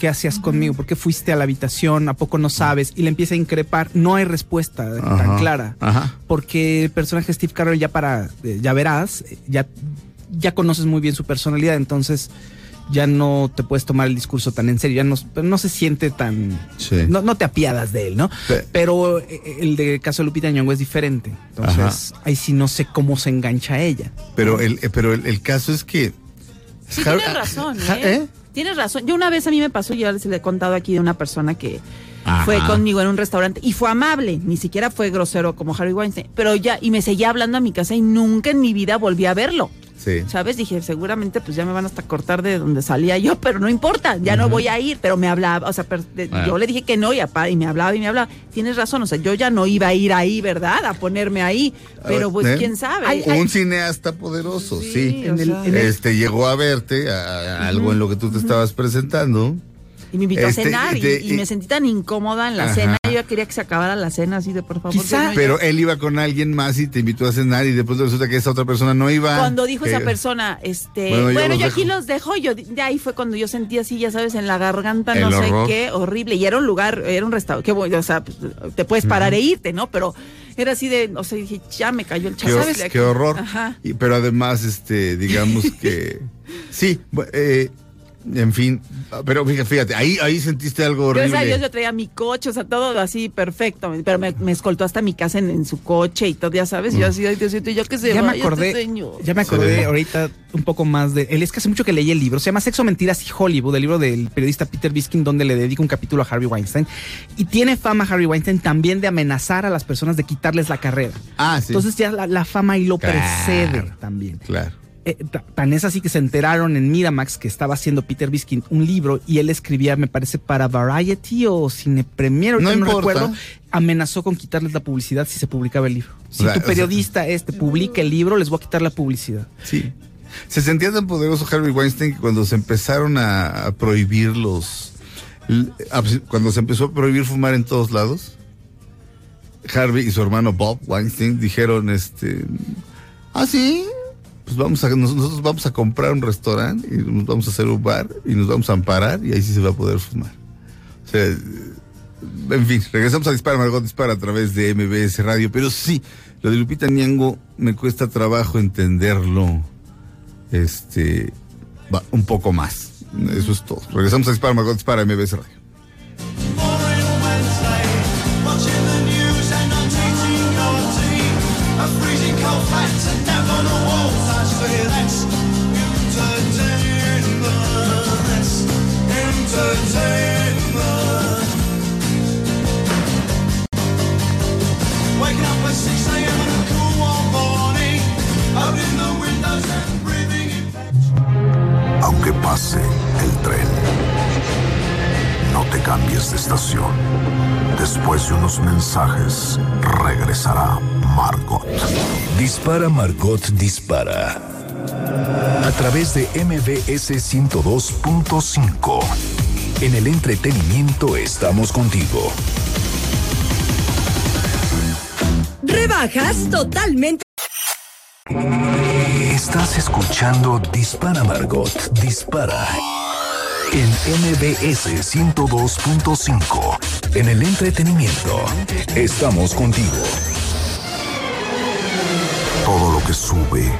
¿qué hacías conmigo? ¿Por qué fuiste a la habitación? ¿A poco no sabes? Y le empieza a increpar. No hay respuesta tan clara. Ajá. Porque el personaje de Steve Carell ya para, eh, ya verás, eh, ya, ya conoces muy bien su personalidad, entonces ya no te puedes tomar el discurso tan en serio, ya no, no se siente tan... Sí. No, no te apiadas de él, ¿no? Sí. Pero eh, el de caso de Lupita Nyong'o es diferente. Entonces, ahí sí no sé cómo se engancha ella. Pero el, pero el, el caso es que. Sí, Har- tienes razón, ¿eh? Tienes razón. Yo una vez a mí me pasó, ya les le he contado aquí de una persona que fue conmigo en un restaurante y fue amable, ni siquiera fue grosero como Harry Weinstein, pero ya, y me seguía hablando a mi casa y nunca en mi vida volví a verlo. Sí. ¿Sabes? Dije, seguramente pues ya me van hasta cortar de donde salía yo, pero no importa, ya no voy a ir, pero me hablaba, o sea, per- de- Bueno. yo le dije que no y, apa- y me hablaba y me hablaba. Tienes razón, o sea, yo ya no iba a ir ahí, ¿verdad? A ponerme ahí, pero pues ¿Eh? quién sabe. Un cineasta poderoso, sí. Sí, o En el- sea, en el- Este llegó a verte, a, a algo en lo que tú te estabas presentando. Y me invitó Este, a cenar y, me sentí tan incómoda en la Ajá. cena. Yo ya quería que se acabara la cena así de por favor. Quizá- no, Pero él iba con alguien más y te invitó a cenar y después resulta que esa otra persona no iba. cuando dijo esa persona, este, Bueno, bueno, yo aquí dejo. los dejo, yo de ahí fue cuando yo sentí así, ya sabes, en la garganta, El no sé qué, horrible. Y era un lugar, era un restaurante, que bueno, o sea, pues, te puedes parar e irte, ¿no? Pero era así de, o sea, dije, ya me cayó el Qué, chaval. hor- qué horror. Ajá. Y- pero además, este, digamos que. sí, eh, en fin. Pero fíjate, fíjate, ahí, ahí sentiste algo Gracias a horrible. Dios yo traía mi coche, o sea, todo así perfecto. Pero me, me escoltó hasta mi casa en, en su coche y todo, ya sabes. Mm. Yo así, ay, Diosito, yo que se ya me este acordé, señor. ya me acordé Sí. ahorita un poco más de él. Es que hace mucho que leí el libro. Se llama Sexo, Mentiras y Hollywood, el libro del periodista Peter Biskin, donde le dedica un capítulo a Harvey Weinstein. Y tiene fama Harvey Weinstein también de amenazar a las personas de quitarles la carrera. Ah, sí. Entonces ya la, la fama ahí lo Claro. precede también. claro. Eh, ta- tan es así que se enteraron en Miramax que estaba haciendo Peter Biskin un libro y él escribía, me parece, para Variety o Cine Premier, No no, recuerdo, amenazó con quitarles la publicidad si se publicaba el libro. Si tu o sea- periodista este publica el libro, les voy a quitar la publicidad. Sí. Se sentía tan poderoso Harvey Weinstein que cuando se empezaron a, a prohibir los. a- Cuando se empezó a prohibir fumar en todos lados, Harvey y su hermano Bob Weinstein dijeron: este. Ah, sí. Pues vamos a, nos- nosotros vamos a comprar un restaurante y nos vamos a hacer un bar y nos vamos a amparar y ahí sí se va a poder fumar. O sea, en fin, regresamos a Dispara, Margot Dispara a través de MBS Radio. Pero sí, lo de Lupita Nyong'o me cuesta trabajo entenderlo este un poco más. Eso es todo. Regresamos a Dispara, Margot Dispara, MBS Radio. Cambies de estación. Después de unos mensajes, regresará Margot. Dispara Margot Dispara. A través de MBS 102.5. En el entretenimiento estamos contigo. Rebajas totalmente. Estás escuchando Dispara Margot Dispara. En MBS 102.5. En el entretenimiento estamos contigo. Todo lo que sube,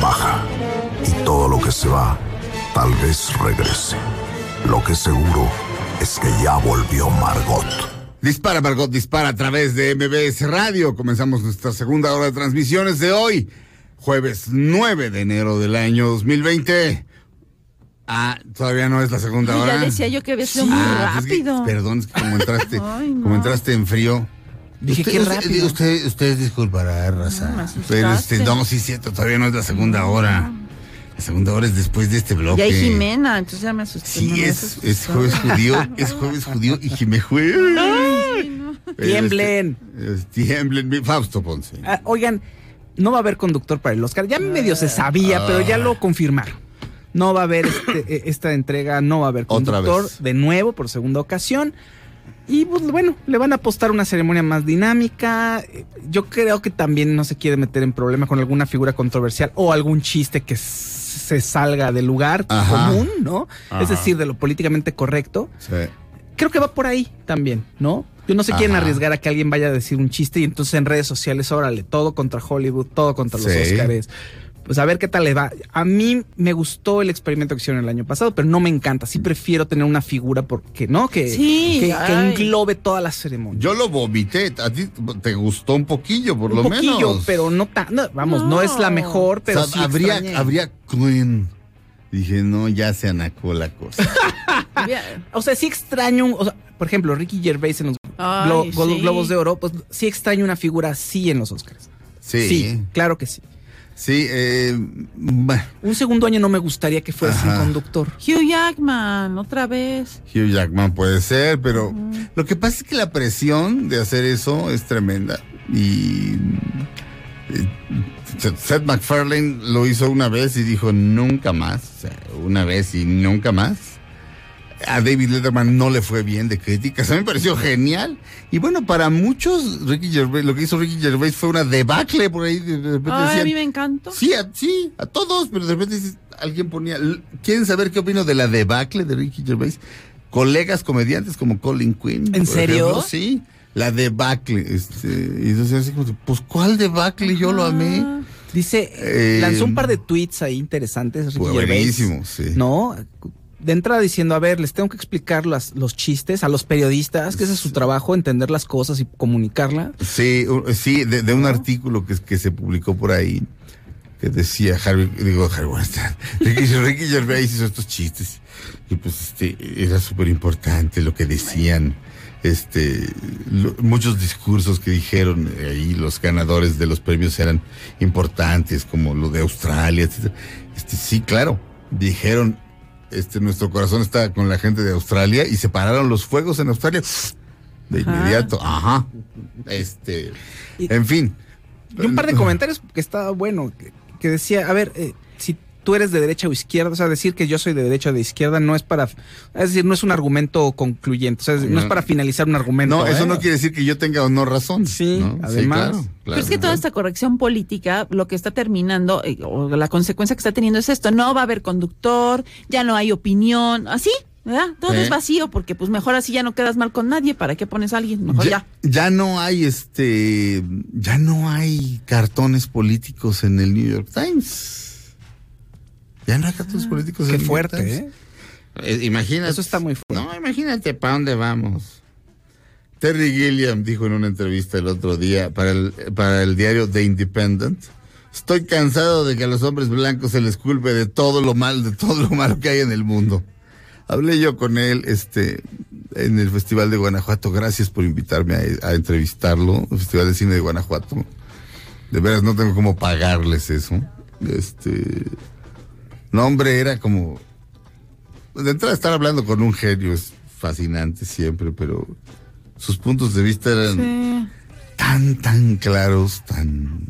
baja. Y todo lo que se va, tal vez regrese. Lo que seguro es que ya volvió Margot. Dispara, Margot, dispara a través de MBS Radio. Comenzamos nuestra segunda hora de transmisiones de hoy, jueves 9 de enero del año 2020. Ah, todavía no es la segunda hora. ya decía yo que había sido muy Ah, pues es que- rápido. perdón, es que como entraste, Ay, no. como entraste en frío. Dije, Usted- qué usted- rápido. Usted, usted disculpará, raza. No, pero este, no, sí es cierto, todavía no es la segunda hora. La segunda hora es después de este bloque. Y hay Jimena, entonces ya me asusté. no Sí, me es, asusté. es jueves judío, es jueves judío y Jimé jueves. Tiemblen. tiemblen, mi Fausto Ponce. Ah, oigan, no va a haber conductor para el Oscar. Ya medio se sabía, pero ya lo confirmaron. No va a haber este, eh, esta entrega, no va a haber conductor de nuevo por segunda ocasión. Y pues bueno, le van a apostar una ceremonia más dinámica. Yo creo que también no se quiere meter en problema con alguna figura controversial o algún chiste que se salga del lugar Ajá. común, ¿no? Ajá. Es decir, de lo políticamente correcto. Sí. Creo que va por ahí también, ¿no? Yo no se quieren Ajá. arriesgar a que alguien vaya a decir un chiste y entonces en redes sociales, órale, todo contra Hollywood, todo contra los Sí. Oscars. Pues a ver qué tal le va. A mí me gustó el experimento que hicieron el año pasado, pero no me encanta. Sí prefiero tener una figura porque, ¿no? Que, Sí, que, englobe toda la ceremonia. Yo lo vomité. A ti te gustó un poquillo, por un lo poquillo, menos. pero no tan, no, vamos, no. es la mejor, pero O sea, sí habría, extrañé. habría Queen. Dije, no, ya se anacó la cosa. O sea, sí extraño, un- o sea, por ejemplo, Ricky Gervais en los Ay, Glo- Glo- sí. Globos de Oro, pues sí extraño una figura así en los Oscars. Sí. Sí, claro que sí. Sí, eh, Un segundo año no me gustaría que fuera sin conductor. Hugh Jackman, otra vez. Hugh Jackman puede ser, pero lo que pasa es que la presión de hacer eso es tremenda. Y eh, Seth MacFarlane lo hizo una vez y dijo nunca más. O sea, una vez y nunca más. A David Letterman no le fue bien de críticas. A mí me pareció genial. Y bueno, para muchos, Ricky Gervais, lo que hizo Ricky Gervais fue una debacle por ahí. De repente Ay, a mí me encantó. Sí, a, sí, a todos, pero de repente alguien ponía, ¿quieren saber qué opino de la debacle de Ricky Gervais? Colegas comediantes como Colin Quinn. ¿En serio? ejemplo, sí, la debacle. Este, y entonces así como, pues ¿cuál debacle? Yo lo amé. Dice, Eh, lanzó un par de tweets ahí interesantes. Ricky Gervais, buenísimo, sí. ¿No? De entrada diciendo, a ver, les tengo que explicar las, los chistes a los periodistas, que ese es su trabajo, entender las cosas y comunicarla. Sí, sí, de, de un artículo que, que se publicó por ahí que decía Harvey, digo Harvey Weinstein, Ricky, Gervais hizo estos chistes y pues este era súper importante lo que decían, este lo- muchos discursos que dijeron eh, ahí los ganadores de los premios eran importantes como lo de Australia, etcétera. Este sí, claro, dijeron este nuestro corazón está con la gente de Australia y se pararon los fuegos en Australia de inmediato, ajá. Este, en fin. Y un par de comentarios que estaba bueno, que, que decía, a ver, eh, tú eres de derecha o izquierda, o sea, decir que yo soy de derecha o de izquierda no es para, es decir, no es un argumento concluyente, o sea, no es para finalizar un argumento. No, eso ¿eh? no quiere decir que yo tenga o no razón. Sí, ¿no? además. claro, claro, Pero es que toda esta corrección política, lo que está terminando, eh, o la consecuencia que está teniendo es esto, no va a haber conductor, ya no hay opinión, así, ¿verdad? Todo es vacío, porque pues mejor así ya no quedas mal con nadie, ¿para qué pones a alguien? Mejor ya. ya, ya no hay este, ya no hay cartones políticos en el New York Times. Ya no hay cartones políticos en Qué fuerte. ¿eh? Eh, Imagínate. Eso está muy fuerte. No, imagínate para dónde vamos. Terry Gilliam dijo en una entrevista el otro día para el, para el diario The Independent. Estoy cansado de que a los hombres blancos se les culpe de todo lo mal, de todo lo malo que hay en el mundo. Hablé yo con él, este, en el Festival de Guanajuato. Gracias por invitarme a, a entrevistarlo, el Festival de Cine de Guanajuato. De veras, no tengo cómo pagarles eso. Este, no, hombre, era como, de entrada estar hablando con un genio es fascinante siempre, pero sus puntos de vista eran Sí. tan, tan claros, tan...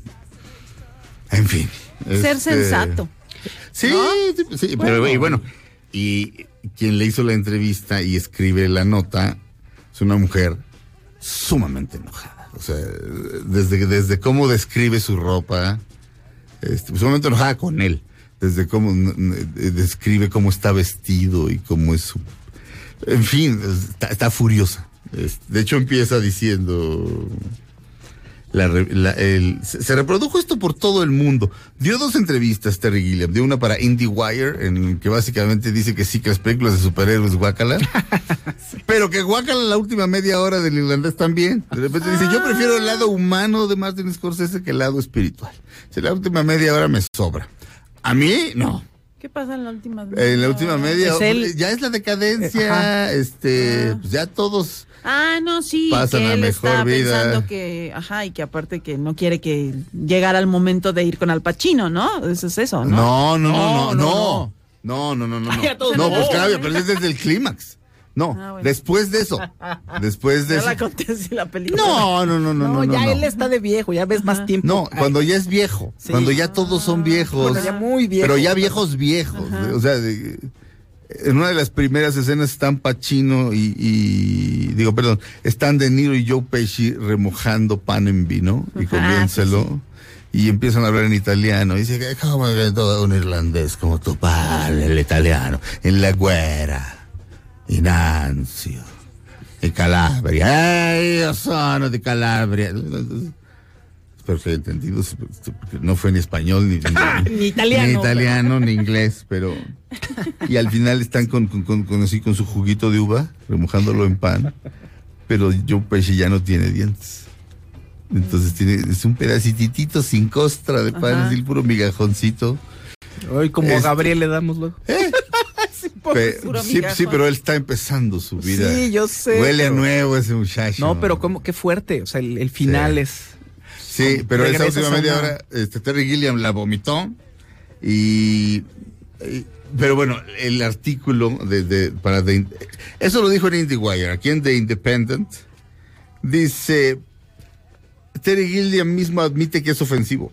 En fin. Ser este, sensato. Sí, sí, sí, pero y bueno, y quien le hizo la entrevista y escribe la nota es una mujer sumamente enojada. O sea, desde, desde cómo describe su ropa, este, sumamente enojada con él, desde cómo n- describe cómo está vestido y cómo es su... En fin, está, está furiosa. De hecho, empieza diciendo... La re- la- el- se, reprodujo esto por todo el mundo. Dio dos entrevistas Terry Gilliam. Dio una para IndieWire, en que básicamente dice que sí, que las películas de superhéroes guácala. Pero que guácala la última media hora del irlandés también. De repente dice, yo prefiero el lado humano de Martin Scorsese que el lado espiritual. Si la última media hora me sobra. A mí, no. ¿Qué pasa en la última? En la última media Es ya es la decadencia, Ajá. este, pues ya todos Ah, no, sí, Pasan que a él mejor está vida. pensando que, ajá, y que aparte que no quiere que llegara el momento de ir con Al Pacino, ¿no? Eso es eso, ¿no? No, no, No, no, no, no, no. No, no, no, no. No, todos no no. pues claro, pero es desde el clímax. No, Ah, bueno. después de eso. Después de Ya eso. la conté así la película. No, no, no, no, No, ya no. él está de viejo, ya ves más tiempo. No, Ay, cuando ya es viejo, Sí. cuando ya todos son viejos. Bueno, ya muy viejo. Pero ya viejos viejos. O sea, de- en una de las primeras escenas están Pacino y, y- digo, perdón, están De Niro y Joe Pesci remojando pan en vino y Ajá, comiénselo. Y empiezan a hablar en italiano. Y dice que como que todo un irlandés como tu padre, el italiano, en la guerra, in Anzio, in Calabria. Eh, io sono di Calabria. espero que haya entendido, porque no fue ni español, ni, Ni italiano. ni italiano, ni inglés, pero... Y al final están con, con, con- con así, con su juguito de uva, remojándolo en pan, pero Joe Pesci ya no tiene dientes. Entonces tiene, es un pedacitito sin costra de pan, Ajá. así el puro migajoncito. Hoy como a Este- Gabriel le damos luego. Pe- puro sí, pero él está empezando su vida. Sí, yo sé. Huele a nuevo ese muchacho. No, pero como qué fuerte. O sea, el, el final Sí. es. Sí, pero esa última media hora, este, Terry Gilliam la vomitó. Y, y- pero bueno, el artículo de, de- para The eso lo dijo en IndieWire, aquí en The Independent, dice, Terry Gilliam mismo admite que es ofensivo,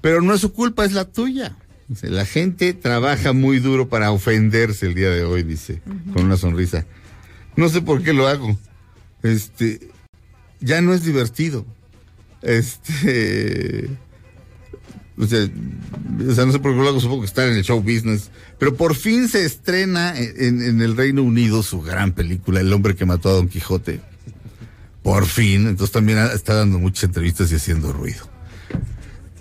pero no es su culpa, es la tuya. La gente trabaja muy duro para ofenderse el día de hoy, dice, con una sonrisa. No sé por qué lo hago. Este, ya no es divertido. Este. O sea, o sea, no sé por qué lo hago, supongo que está en el show business. Pero por fin se estrena en, en el Reino Unido su gran película, El hombre que mató a Don Quijote. Por fin. Entonces también está dando muchas entrevistas y haciendo ruido.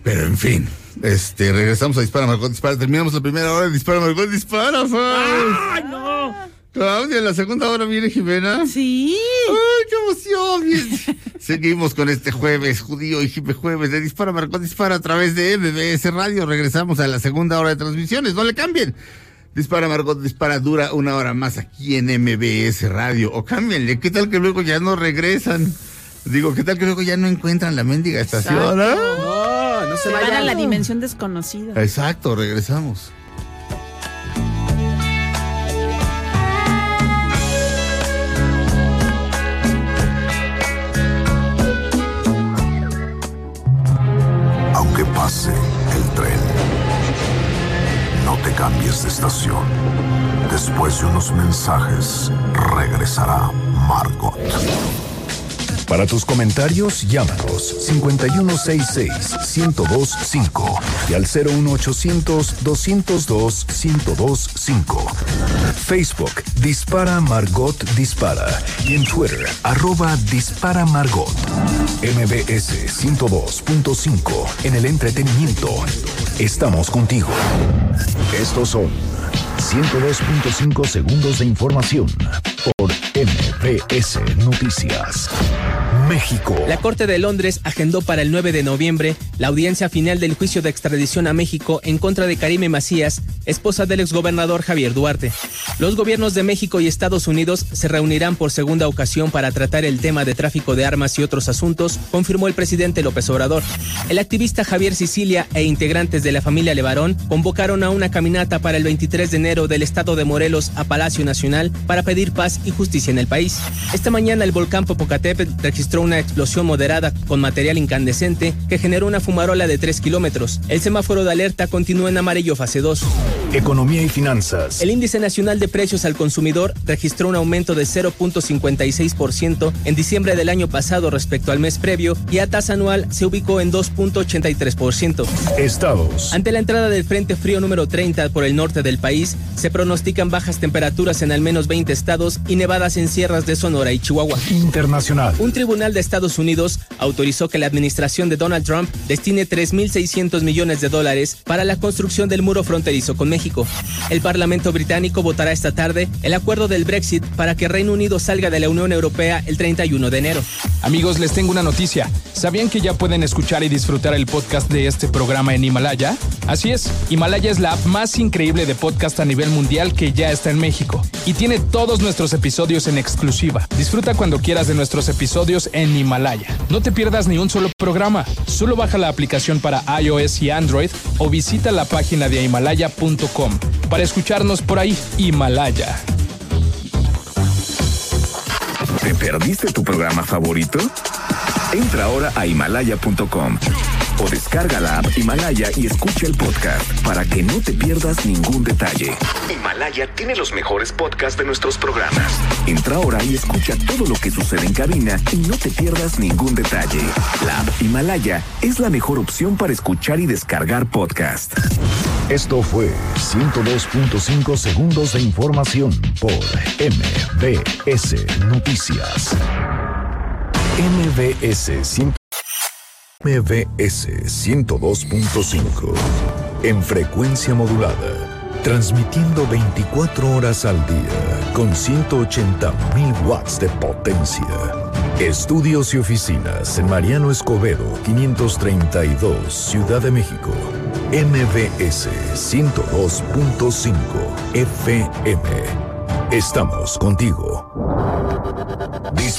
Pero en fin. Este, regresamos a Dispara Margot Dispara. Terminamos la primera hora de Dispara Margot Dispara. ¡Ay, no! Claudia, en la segunda hora viene Jimena. Sí. ¡Ay, qué emoción! Seguimos con este jueves judío y Jipe Jueves de Dispara Marcó Dispara a través de MBS Radio. Regresamos a la segunda hora de transmisiones. No le cambien. Dispara Margot Dispara dura una hora más aquí en MBS Radio. O cámbienle. ¿Qué tal que luego ya no regresan? Digo, ¿qué tal que luego ya no encuentran la mendiga estación? Exacto. No, se van a vayan. la dimensión desconocida. Exacto, regresamos. Aunque pase el tren, no te cambies de estación. Después de unos mensajes, regresará Margot. Para tus comentarios, llámanos 5166-1025 y al 01800-202-1025. Facebook Dispara Margot Dispara y en Twitter arroba Dispara Margot. MBS 102.5 en el entretenimiento. Estamos contigo. Estos son 102.5 segundos de información por MBS Noticias. México. La Corte de Londres agendó para el 9 de noviembre la audiencia final del juicio de extradición a México en contra de Karime Macías, esposa del exgobernador Javier Duarte. Los gobiernos de México y Estados Unidos se reunirán por segunda ocasión para tratar el tema de tráfico de armas y otros asuntos, confirmó el presidente López Obrador. El activista Javier Sicilia e integrantes de la familia Levarón convocaron a una caminata para el 23 de enero del estado de Morelos a Palacio Nacional para pedir paz y justicia en el país. Esta mañana el volcán Popocatépetl registró una explosión moderada con material incandescente que generó una fumarola de 3 kilómetros. El semáforo de alerta continúa en amarillo fase 2. Economía y finanzas. El índice nacional de precios al consumidor registró un aumento de 0.56% en diciembre del año pasado respecto al mes previo y a tasa anual se ubicó en 2.83%. Estados. Ante la entrada del Frente Frío número 30 por el norte del país, se pronostican bajas temperaturas en al menos 20 estados y nevadas en sierras de Sonora y Chihuahua. Internacional. Un tribunal de Estados Unidos autorizó que la administración de Donald Trump destine 3.600 millones de dólares para la construcción del muro fronterizo con México. El Parlamento británico votará esta tarde el acuerdo del Brexit para que Reino Unido salga de la Unión Europea el 31 de enero. Amigos, les tengo una noticia. ¿Sabían que ya pueden escuchar y disfrutar el podcast de este programa en Himalaya? Así es, Himalaya es la app más increíble de podcast a nivel mundial que ya está en México y tiene todos nuestros episodios en exclusiva. Disfruta cuando quieras de nuestros episodios en Himalaya. No te pierdas ni un solo programa. Solo baja la aplicación para iOS y Android o visita la página de himalaya.com para escucharnos por ahí. Himalaya. ¿Te perdiste tu programa favorito? Entra ahora a himalaya.com o descarga la app Himalaya y escucha el podcast para que no te pierdas ningún detalle. Himalaya tiene los mejores podcasts de nuestros programas. Entra ahora y escucha todo lo que sucede en cabina y no te pierdas ningún detalle. La app Himalaya es la mejor opción para escuchar y descargar podcast. Esto fue 102.5 segundos de información por MBS Noticias. MBS 100. MBS 102.5 en frecuencia modulada, transmitiendo 24 horas al día con 180.000 watts de potencia. Estudios y oficinas en Mariano Escobedo 532, Ciudad de México. MBS 102.5 FM. Estamos contigo.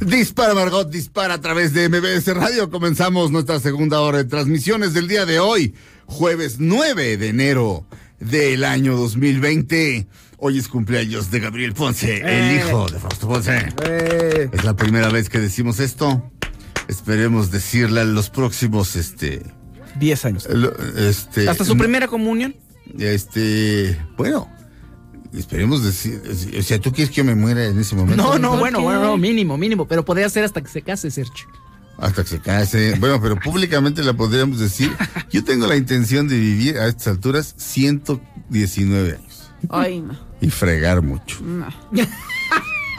Dispara Margot, dispara a través de MBS Radio. Comenzamos nuestra segunda hora de transmisiones del día de hoy, jueves 9 de enero del año 2020. Hoy es cumpleaños de Gabriel Ponce, el Eh. hijo de Fausto Ponce. Eh, Es la primera vez que decimos esto. Esperemos decirla en los próximos, este, 10 años. este. Hasta su primera comunión. Este, bueno, esperemos decir, o sea, ¿tú quieres que yo me muera en ese momento? No, no, ¿Por bueno, qué? bueno, no, mínimo, mínimo. Pero podría ser hasta que se case, Sergio. Hasta que se case. Bueno, pero públicamente la podríamos decir. Yo tengo la intención de vivir a estas alturas 119 años Ay, no. y fregar mucho. no.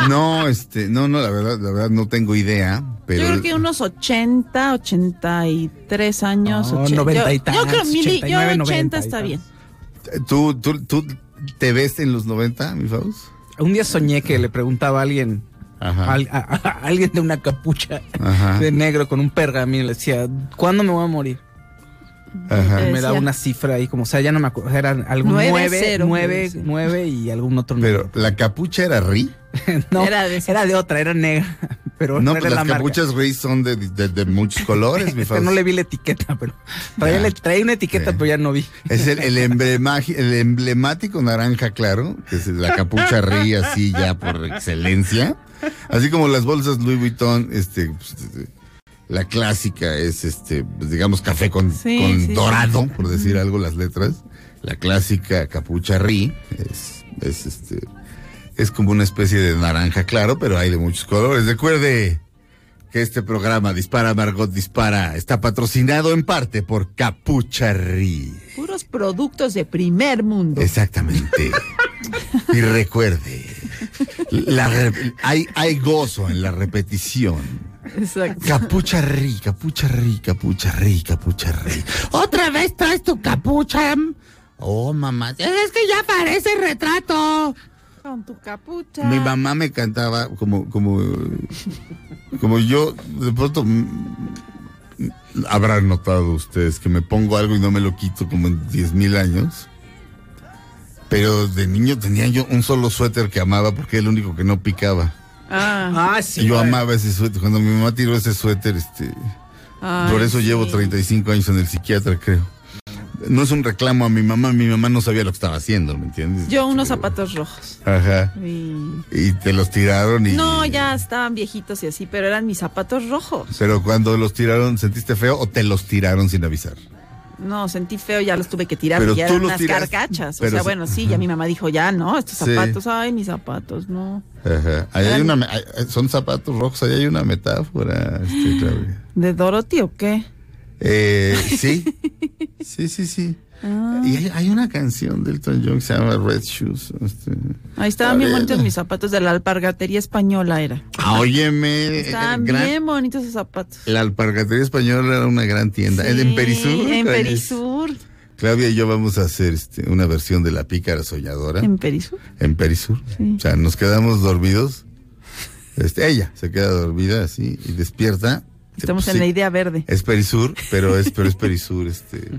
No, este, no, no, la verdad, la verdad no tengo idea, pero Yo creo que unos 80, 83 años. No, 80. 90 y yo, yo creo tantos, mili- yo 89, 80 90 y está bien. ¿tú, tú, tú te ves en los 90, mi Faust? Un día soñé que le preguntaba a alguien, Ajá. a, a- a alguien de una capucha Ajá. de negro con un pergamino, le decía, ¿cuándo me voy a morir? Ajá. Me da una cifra ahí, como, o sea, ya no me acuerdo, eran algún Nueve, nueve, cero, nueve, sí. nueve y algún otro Pero número. la capucha era Ri. no, Era era de de, esas. otra, era negra, pero No, no, pues era las la capuchas Ri son de, de- de muchos colores, mi Es que Faust. no le vi la etiqueta, pero traía, Ya. la- traía una etiqueta, Sí. pero ya no vi. Es el, el, emblema- el emblemático naranja claro, que es la capucha Ri así ya por excelencia. Así como las bolsas Louis Vuitton, este, pues, la clásica es este, pues, digamos café con, Sí, con sí, dorado, por decir algo las letras. La clásica capucha Ri es, es este, es como una especie de naranja claro, pero hay de muchos colores. Recuerde que este programa Dispara Margot Dispara está patrocinado en parte por Capucha Ri. Puros productos de primer mundo. Exactamente. y recuerde, la hay, hay gozo en la repetición. Exacto. Capucha ri, capucha ri, capucha ri, capucha ri. ¿Otra vez traes tu capucha? Oh, mamá, es que ya parece retrato. Con tu capucha. Mi mamá me cantaba como, como, como yo, de pronto, mm, habrán notado ustedes que me pongo algo y no me lo quito como en 10 mil años. Pero de niño tenía yo un solo suéter que amaba porque era el único que no picaba. Ah, Ah, sí. yo amaba ese suéter. Cuando mi mamá tiró ese suéter, este, ay, por eso sí. llevo 35 años en el psiquiatra, creo. No es un reclamo a mi mamá, mi mamá no sabía lo que estaba haciendo, ¿me entiendes? Yo unos Pero- zapatos rojos. Ajá. Y- Y te los tiraron y... No, ya estaban viejitos y así, pero eran mis zapatos rojos. Pero cuando los tiraron, ¿sentiste feo o te los tiraron sin avisar? No, sentí feo, ya los tuve que tirar, Pero ya eran unas carcachas. O sea, sí, bueno, sí, ya mi mamá dijo, ya, no, estos Sí. zapatos, ay, mis zapatos, no. Ajá. Ahí hay una, hay- son zapatos rojos, ahí hay una metáfora, este. ¿De Dorothy o qué? Eh, sí, sí, sí, sí. Ah. Y hay, hay una canción de Elton John que se llama Red Shoes. este. Ahí estaban bien bonitos mis zapatos de la alpargatería española, era. Ah, óyeme, Estaban gran- bien bonitos esos zapatos. la alpargatería española era una gran tienda. Sí, en Perisur. En Claudia. Perisur. Claudia y yo vamos a hacer este, una versión de La Pícara Soñadora. En Perisur. en Perisur. Sí. O sea, nos quedamos dormidos. Este, ella se queda dormida así y despierta. Estamos Pues, en sí, la idea verde. Es Perisur, pero es, pero es Perisur, este.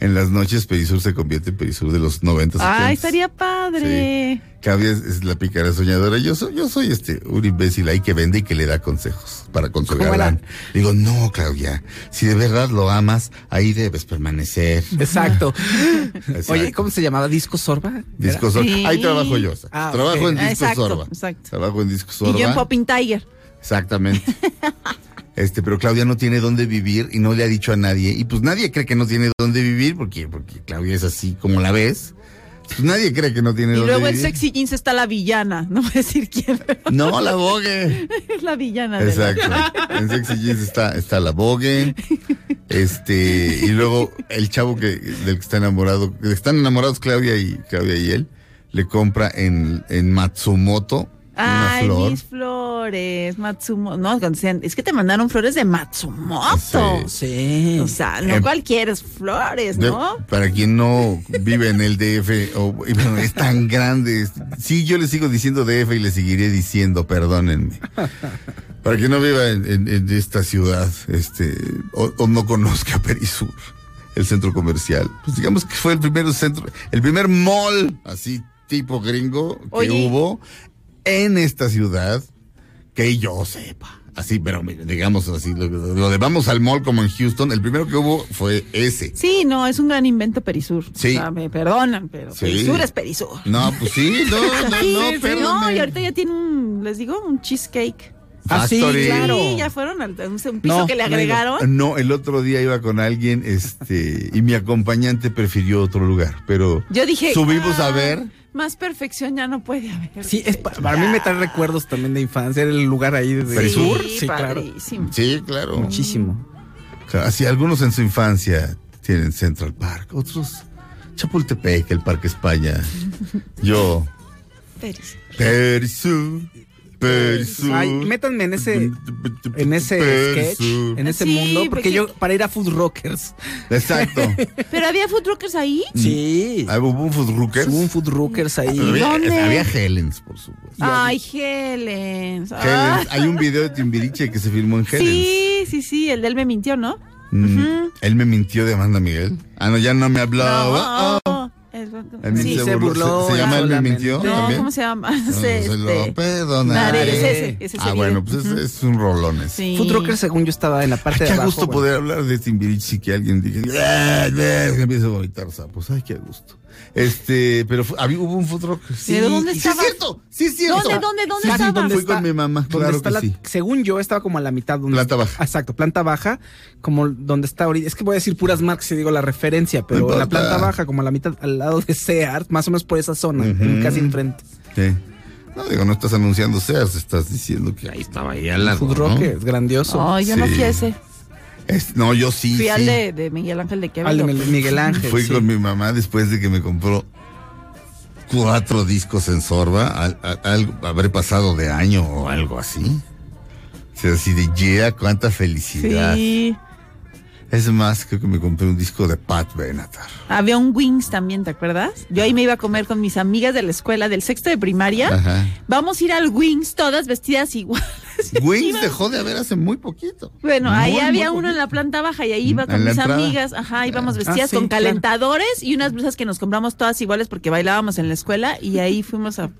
En las noches Perisur se convierte en Perisur de los 90. Ay, 80s. estaría padre. Claudia es, es la pícara soñadora. Yo soy, yo soy este, un imbécil ahí que vende y que le da consejos para con su ¿Cómo galán. Digo, no, Claudia, si de verdad lo amas, ahí debes permanecer. Exacto. Exacto. Oye, ¿cómo se llamaba? ¿Disco Sorba? Disco Sorba. Sí. Ahí trabajo yo. Ah, trabajo en Disco Exacto, Sorba. exacto. Trabajo en Disco Y Sorba. yo en Popping Tiger. Exactamente. Este, pero Claudia no tiene dónde vivir y no le ha dicho a nadie. Y pues nadie cree que no tiene dónde vivir porque, porque Claudia es así como la ves. Pues nadie cree que no tiene Y luego en. Sexy Jeans está la villana. No voy a decir quién. pero No, la Vogue. Es la villana. de la- Exacto. En Sexy Jeans está, está la Vogue. Este, y luego el chavo que, del que está enamorado, están enamorados Claudia y Claudia y él, le compra en, en Matsumoto Ay, flor. mis flores, Matsumoto. No, cuando decían, es que te mandaron flores de Matsumoto. Sí. O sea, no Em, cualquiera es flores, De- ¿no? para quien no vive en el DF, o, y bueno, es tan grande. Sí, yo le sigo diciendo DF y le seguiré diciendo, perdónenme. Para quien no viva en, en- en esta ciudad, este, o, o no conozca Perisur, el centro comercial, pues digamos que fue el primer centro, el primer mall, así tipo gringo, que Oye. hubo en esta ciudad, que yo sepa. Así, pero digamos así, lo, lo de vamos al mall como en Houston, el primero que hubo fue ese. Sí, no, es un gran invento Perisur. Sí. O sea, me perdonan, pero Sí. Perisur es Perisur. No, pues sí, no, no, Sí, no, sí, no, y ahorita ya tiene un, les digo, un cheesecake. Ah, sí, Factory. claro. Sí, ya fueron al un, un piso No, que le agregaron. No, el otro día iba con alguien, este, y mi acompañante prefirió otro lugar, pero Yo dije. subimos a "Ah, ver. Más perfección ya no puede haber. Sí, es pa- para mí me trae recuerdos también de infancia, era el lugar ahí de Perisur. Sí, Sí, claro. padrísimo. Sí, claro. Muchísimo. Así algunos en su infancia tienen Central Park, otros Chapultepec, el Parque España. Yo. Perisur, Perisur. Ay, métanme en ese en ese sketch, en ese Sí, mundo, porque porque- yo para ir a Food Rockers. Exacto. Pero había food truckers ahí. Sí. Ah, ¿Hubo un Food Rookers? Hubo un Food Rockers ahí. Había, ¿Dónde? había Helens, por supuesto. Ay, Helen. Helens. Ah, Hay un video de Timbiriche que se filmó en Helens. sí, sí, sí, el de él me mintió, ¿no? Mm, Él me mintió de Amanda Miguel. Ah, no, ya no me hablaba. No, Me- Sí, se, se burló. burló, ¿Se, se llama Él me mintió No, también? ¿cómo se llama? No, Ese, se lo este, perdonaré. Ese, es ese ah, bueno, pues es, es un rolón ese. Sí. Food según yo, estaba en la parte Ay, de qué abajo. gusto bueno. poder hablar de Timbiriche y que alguien diga, "Ah, ah", que empiece a vomitar sapos. Ay, qué a gusto. Este, pero fu- había, hubo un food rock. Sí, ¿Pero dónde sí estaba? es cierto, sí es cierto. ¿Dónde, dónde, dónde Casi estaba? donde Fui está- con mi mamá, donde claro está que la- sí. Según yo, estaba como a la mitad. Donde Planta está- baja. Exacto, planta baja, como donde está ahorita. Es que voy a decir puras marcas si digo la referencia, pero la planta baja, como a la mitad, al lado de Sears, más o menos por esa zona, casi enfrente. Sí. No digo, no estás anunciando Sears, estás diciendo que ahí estaba ahí al lado. Food ¿no? Rockers, grandioso. Ay, yo no Sí. fui ese. Es- no, yo sí. Fui sí. al de, de Miguel Ángel de Quevedo. Al de Miguel Ángel. Fui sí. con mi mamá después de que me compró cuatro discos en Sorba. Al, al- algo- habré pasado de año o algo así. O sea, así de yeah, cuánta felicidad. Sí. Es más, creo que me compré un disco de Pat Benatar. Había un Wings también, ¿te acuerdas? Yo ahí me iba a comer con mis amigas de la escuela del sexto de primaria. Ajá. Vamos a ir al Wings todas vestidas igual. Wings dejó de haber hace muy poquito. Bueno, Muy, ahí había uno poquito. en la planta baja y ahí iba En con mis entrada. amigas. Ajá, íbamos Ah, vestidas sí, con claro. calentadores y unas blusas que nos compramos todas iguales porque bailábamos en la escuela y ahí fuimos a,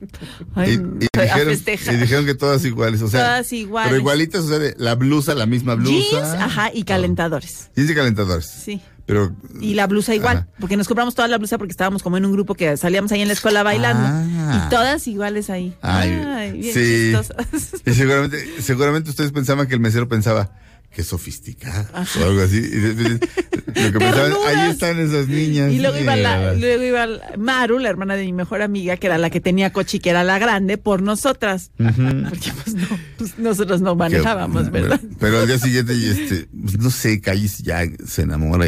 ay, Y, y a dijeron, festejar. y dijeron que todas iguales, o sea, Todas iguales. pero igualitas, o sea, de la blusa, la misma blusa. Jeans, ajá, y calentadores. Jeans y calentadores. Sí. Pero Y la blusa igual, porque nos compramos toda la blusa porque estábamos como en un grupo que salíamos ahí en la escuela bailando. Ah. Y todas iguales ahí. Ay, bien sí. chistosas. Y seguramente, seguramente ustedes pensaban que el mesero pensaba, qué sofisticado, o algo así. Lo que pensaban, ahí están esas niñas. Y luego iba, la, luego iba Maru, la hermana de mi mejor amiga, que era la que tenía coche y que era la grande, por nosotras. Porque pues no, pues nosotros no manejábamos, ¿verdad? Pero, pero al día siguiente, este, pues, no sé, Callis ya se enamora.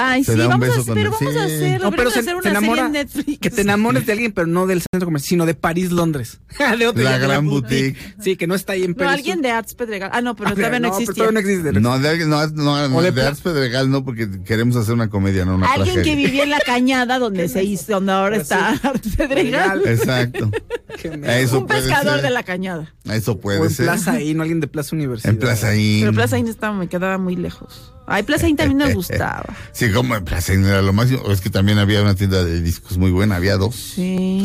Ay, Se sí, da un vamos a beso hacer, con pero el- vamos a sí. hacerlo. No, pero Deberíamos se, hacer se una enamora. serie en Netflix. Que te enamores de alguien, pero no del centro comercial, sino de París, Londres. de otro, La de gran boutique. Sí, que no está ahí en No, alguien de Arts Pedregal. Ah, no, pero Ah, todavía no, existía. todavía no existe. No, de, alguien- no, no, no, O de de pla- Arts Pedregal no, porque queremos hacer una comedia, no una Alguien que tragedia. vivía en la cañada donde se hizo, donde ahora está Arts Pedregal. Exacto. Qué miedo. Eso Un puede pescador ser. de la cañada. Eso puede O en ser. Plaza Inn, no alguien de Plaza Universidad. En Plaza Inn. Pero Plaza Inn estaba, me quedaba muy lejos. Ay, Plaza Inn también nos gustaba. Sí, como en Plaza Inn era lo máximo. Es que también había una tienda de discos muy buena. Había dos. Sí.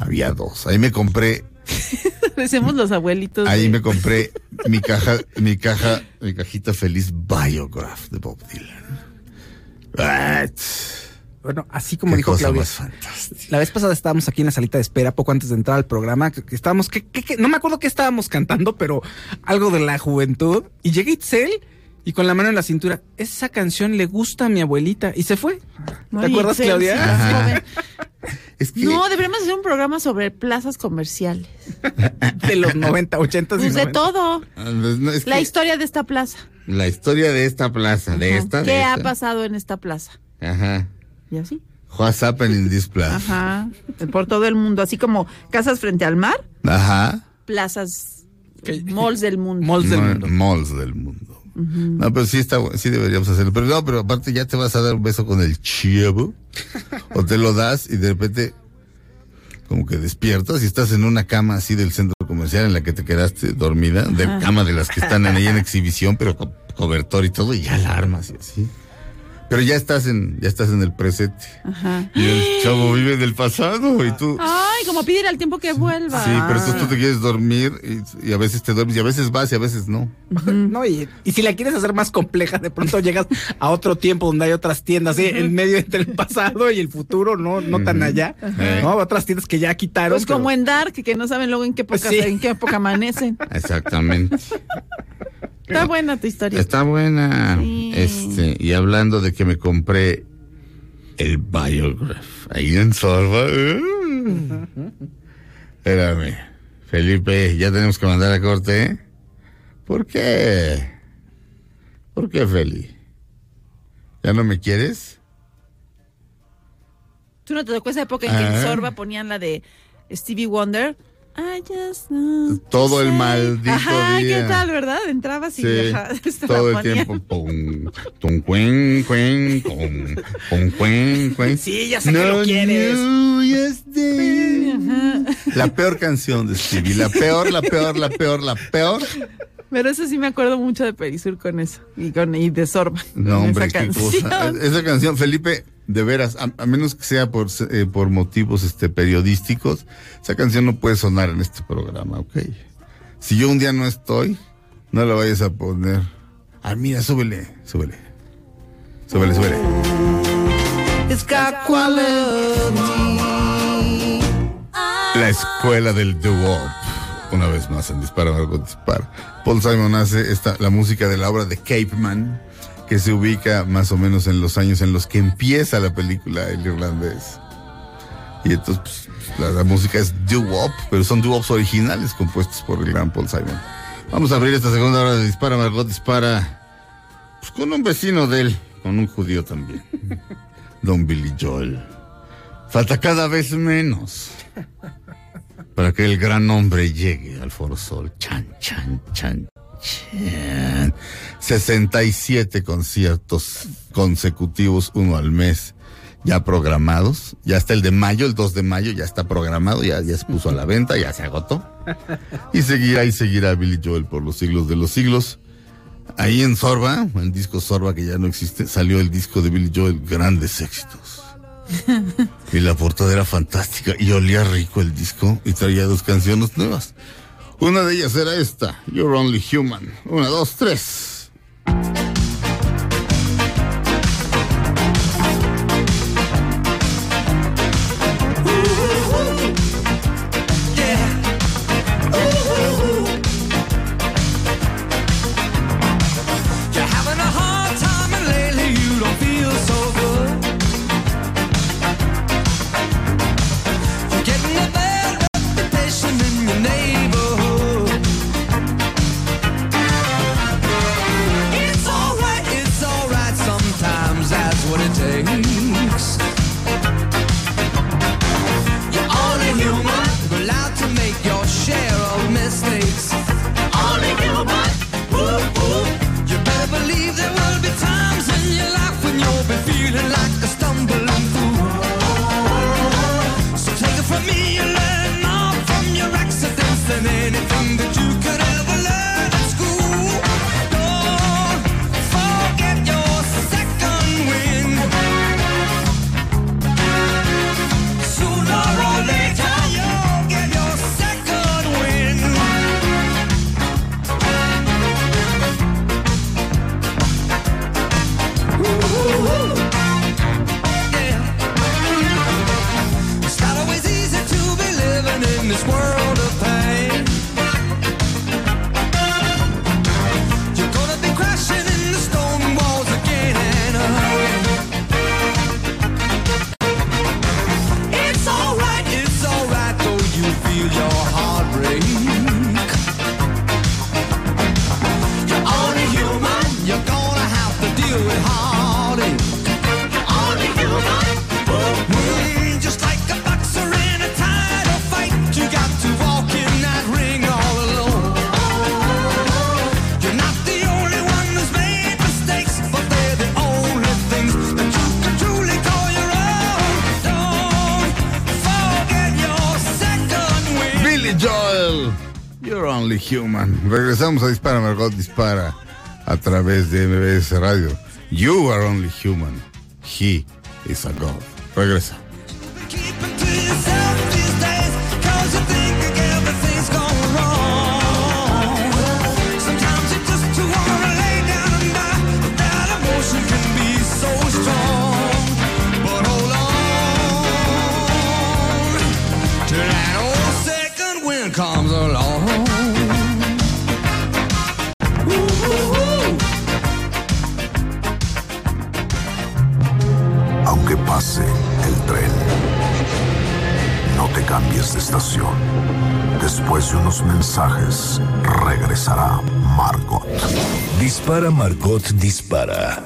Había dos. Ahí me compré, Parecemos los abuelitos. ahí de- me compré mi caja, mi caja, mi cajita feliz Biograph de Bob Dylan. Bueno, así como qué dijo Claudia. La vez pasada estábamos aquí en la salita de espera, poco antes de entrar al programa, que, que estábamos, que, que- que- no me acuerdo qué estábamos cantando, pero algo de la juventud. Y llega Itzel y con la mano en la cintura, esa canción le gusta a mi abuelita. Y se fue. ¿Te acuerdas, Claudia? sí, Ajá. joven. Es que No, deberíamos hacer un programa sobre plazas comerciales. De los 90, 80 y Pues de 90. todo. Ah, pues, no, es La que historia de esta plaza. la historia de esta plaza, de Ajá. esta, ¿Qué de ha esta. pasado en esta plaza? Ajá. Y así. What's happening in this plaza? Ajá. Por todo el mundo. Así como casas frente al mar, Ajá. plazas, malls del mundo. Malls del mundo. Malls del mundo. No, pero sí está, sí deberíamos hacerlo. Pero no, pero aparte ya te vas a dar un beso con el chivo. o te lo das y de repente como que despiertas y estás en una cama así del centro comercial en la que te quedaste dormida, de cama de las que están ahí en exhibición, pero con cobertor y todo, y ya la armas y así. Pero ya estás en, ya estás en el presente. Ajá. Y el chavo vive del pasado y tú. Ay, como pedir al tiempo que vuelva. Sí, pero entonces tú te quieres dormir y, y a veces te duermes y a veces vas y a veces no. No, y, y si la quieres hacer más compleja, de pronto llegas a otro tiempo donde hay otras tiendas, ¿sí? en medio entre el pasado y el futuro, no, no tan allá. ¿no? Otras tiendas que ya quitaron. Pues como en Dark, que no saben luego en qué época, Sí. en qué época amanecen. Exactamente. Está buena tu historia. Está buena. Sí. Este, y hablando de que me compré el Biograph ahí en Sorba. uh. Espérame. Felipe, ya tenemos que mandar a corte. ¿eh? ¿Por qué? ¿Por qué, Feli? ¿Ya no me quieres? ¿Tú no te tocó esa época en que Ah. en Sorba ponían la de Stevie Wonder? I just know Todo el maldito Ajá, día. ¿qué tal, verdad? Entrabas y Sí, todo el tiempo. Pum, tum, cuen, cuen, cum, pum, cuen, cuen. Sí, ya sé que lo quieres. La peor canción de Stevie, la peor, la peor, la peor, la peor. Pero eso sí me acuerdo mucho de Perisur con eso. Y, con, y de Sorba. No, hombre, esa cosa. canción. Esa canción, Felipe, de veras, a, a menos que sea por, eh, por motivos este, periodísticos, esa canción no puede sonar en este programa, ¿ok? Si yo un día no estoy, no la vayas a poner. Ah, mira, súbele, súbele. Súbele, súbele. La escuela del doo-wop. Una vez más en Dispara, Margot Dispara. Paul Simon hace esta, la música de la obra de Cape Man, que se ubica más o menos en los años en los que empieza la película El Irlandés. Y entonces pues, la, la música es doo-wop, pero son doo-wops originales compuestos por el gran Paul Simon. Vamos a abrir esta segunda hora de Dispara, Margot Dispara. Pues con un vecino de él, con un judío también. Don Billy Joel. Falta cada vez menos para que el gran hombre llegue al Foro Sol. Chan, chan, chan, chan. 67 conciertos consecutivos, uno al mes, ya programados. Ya está el de mayo, el 2 de mayo, ya está programado, ya, ya se puso a la venta, ya se agotó. Y seguirá y seguirá Billy Joel por los siglos de los siglos. Ahí en Sorba, el disco Sorba que ya no existe, salió el disco de Billy Joel, Grandes Éxitos. Y la portada era fantástica y olía rico el disco y traía dos canciones nuevas. Una de ellas era esta, You're Only Human. Una, dos, tres. This world Regresamos a Dispara, Margot Dispara a través de MBS Radio. You are only human. He is a God. Regresa. Dispara Margot Dispara.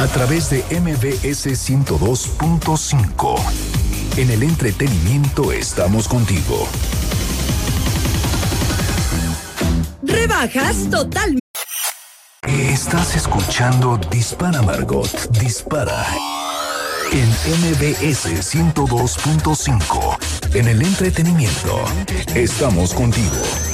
A través de MBS 102.5. En el entretenimiento estamos contigo. Rebajas total. Estás escuchando Dispara Margot Dispara. En MBS 102.5. En el entretenimiento estamos contigo.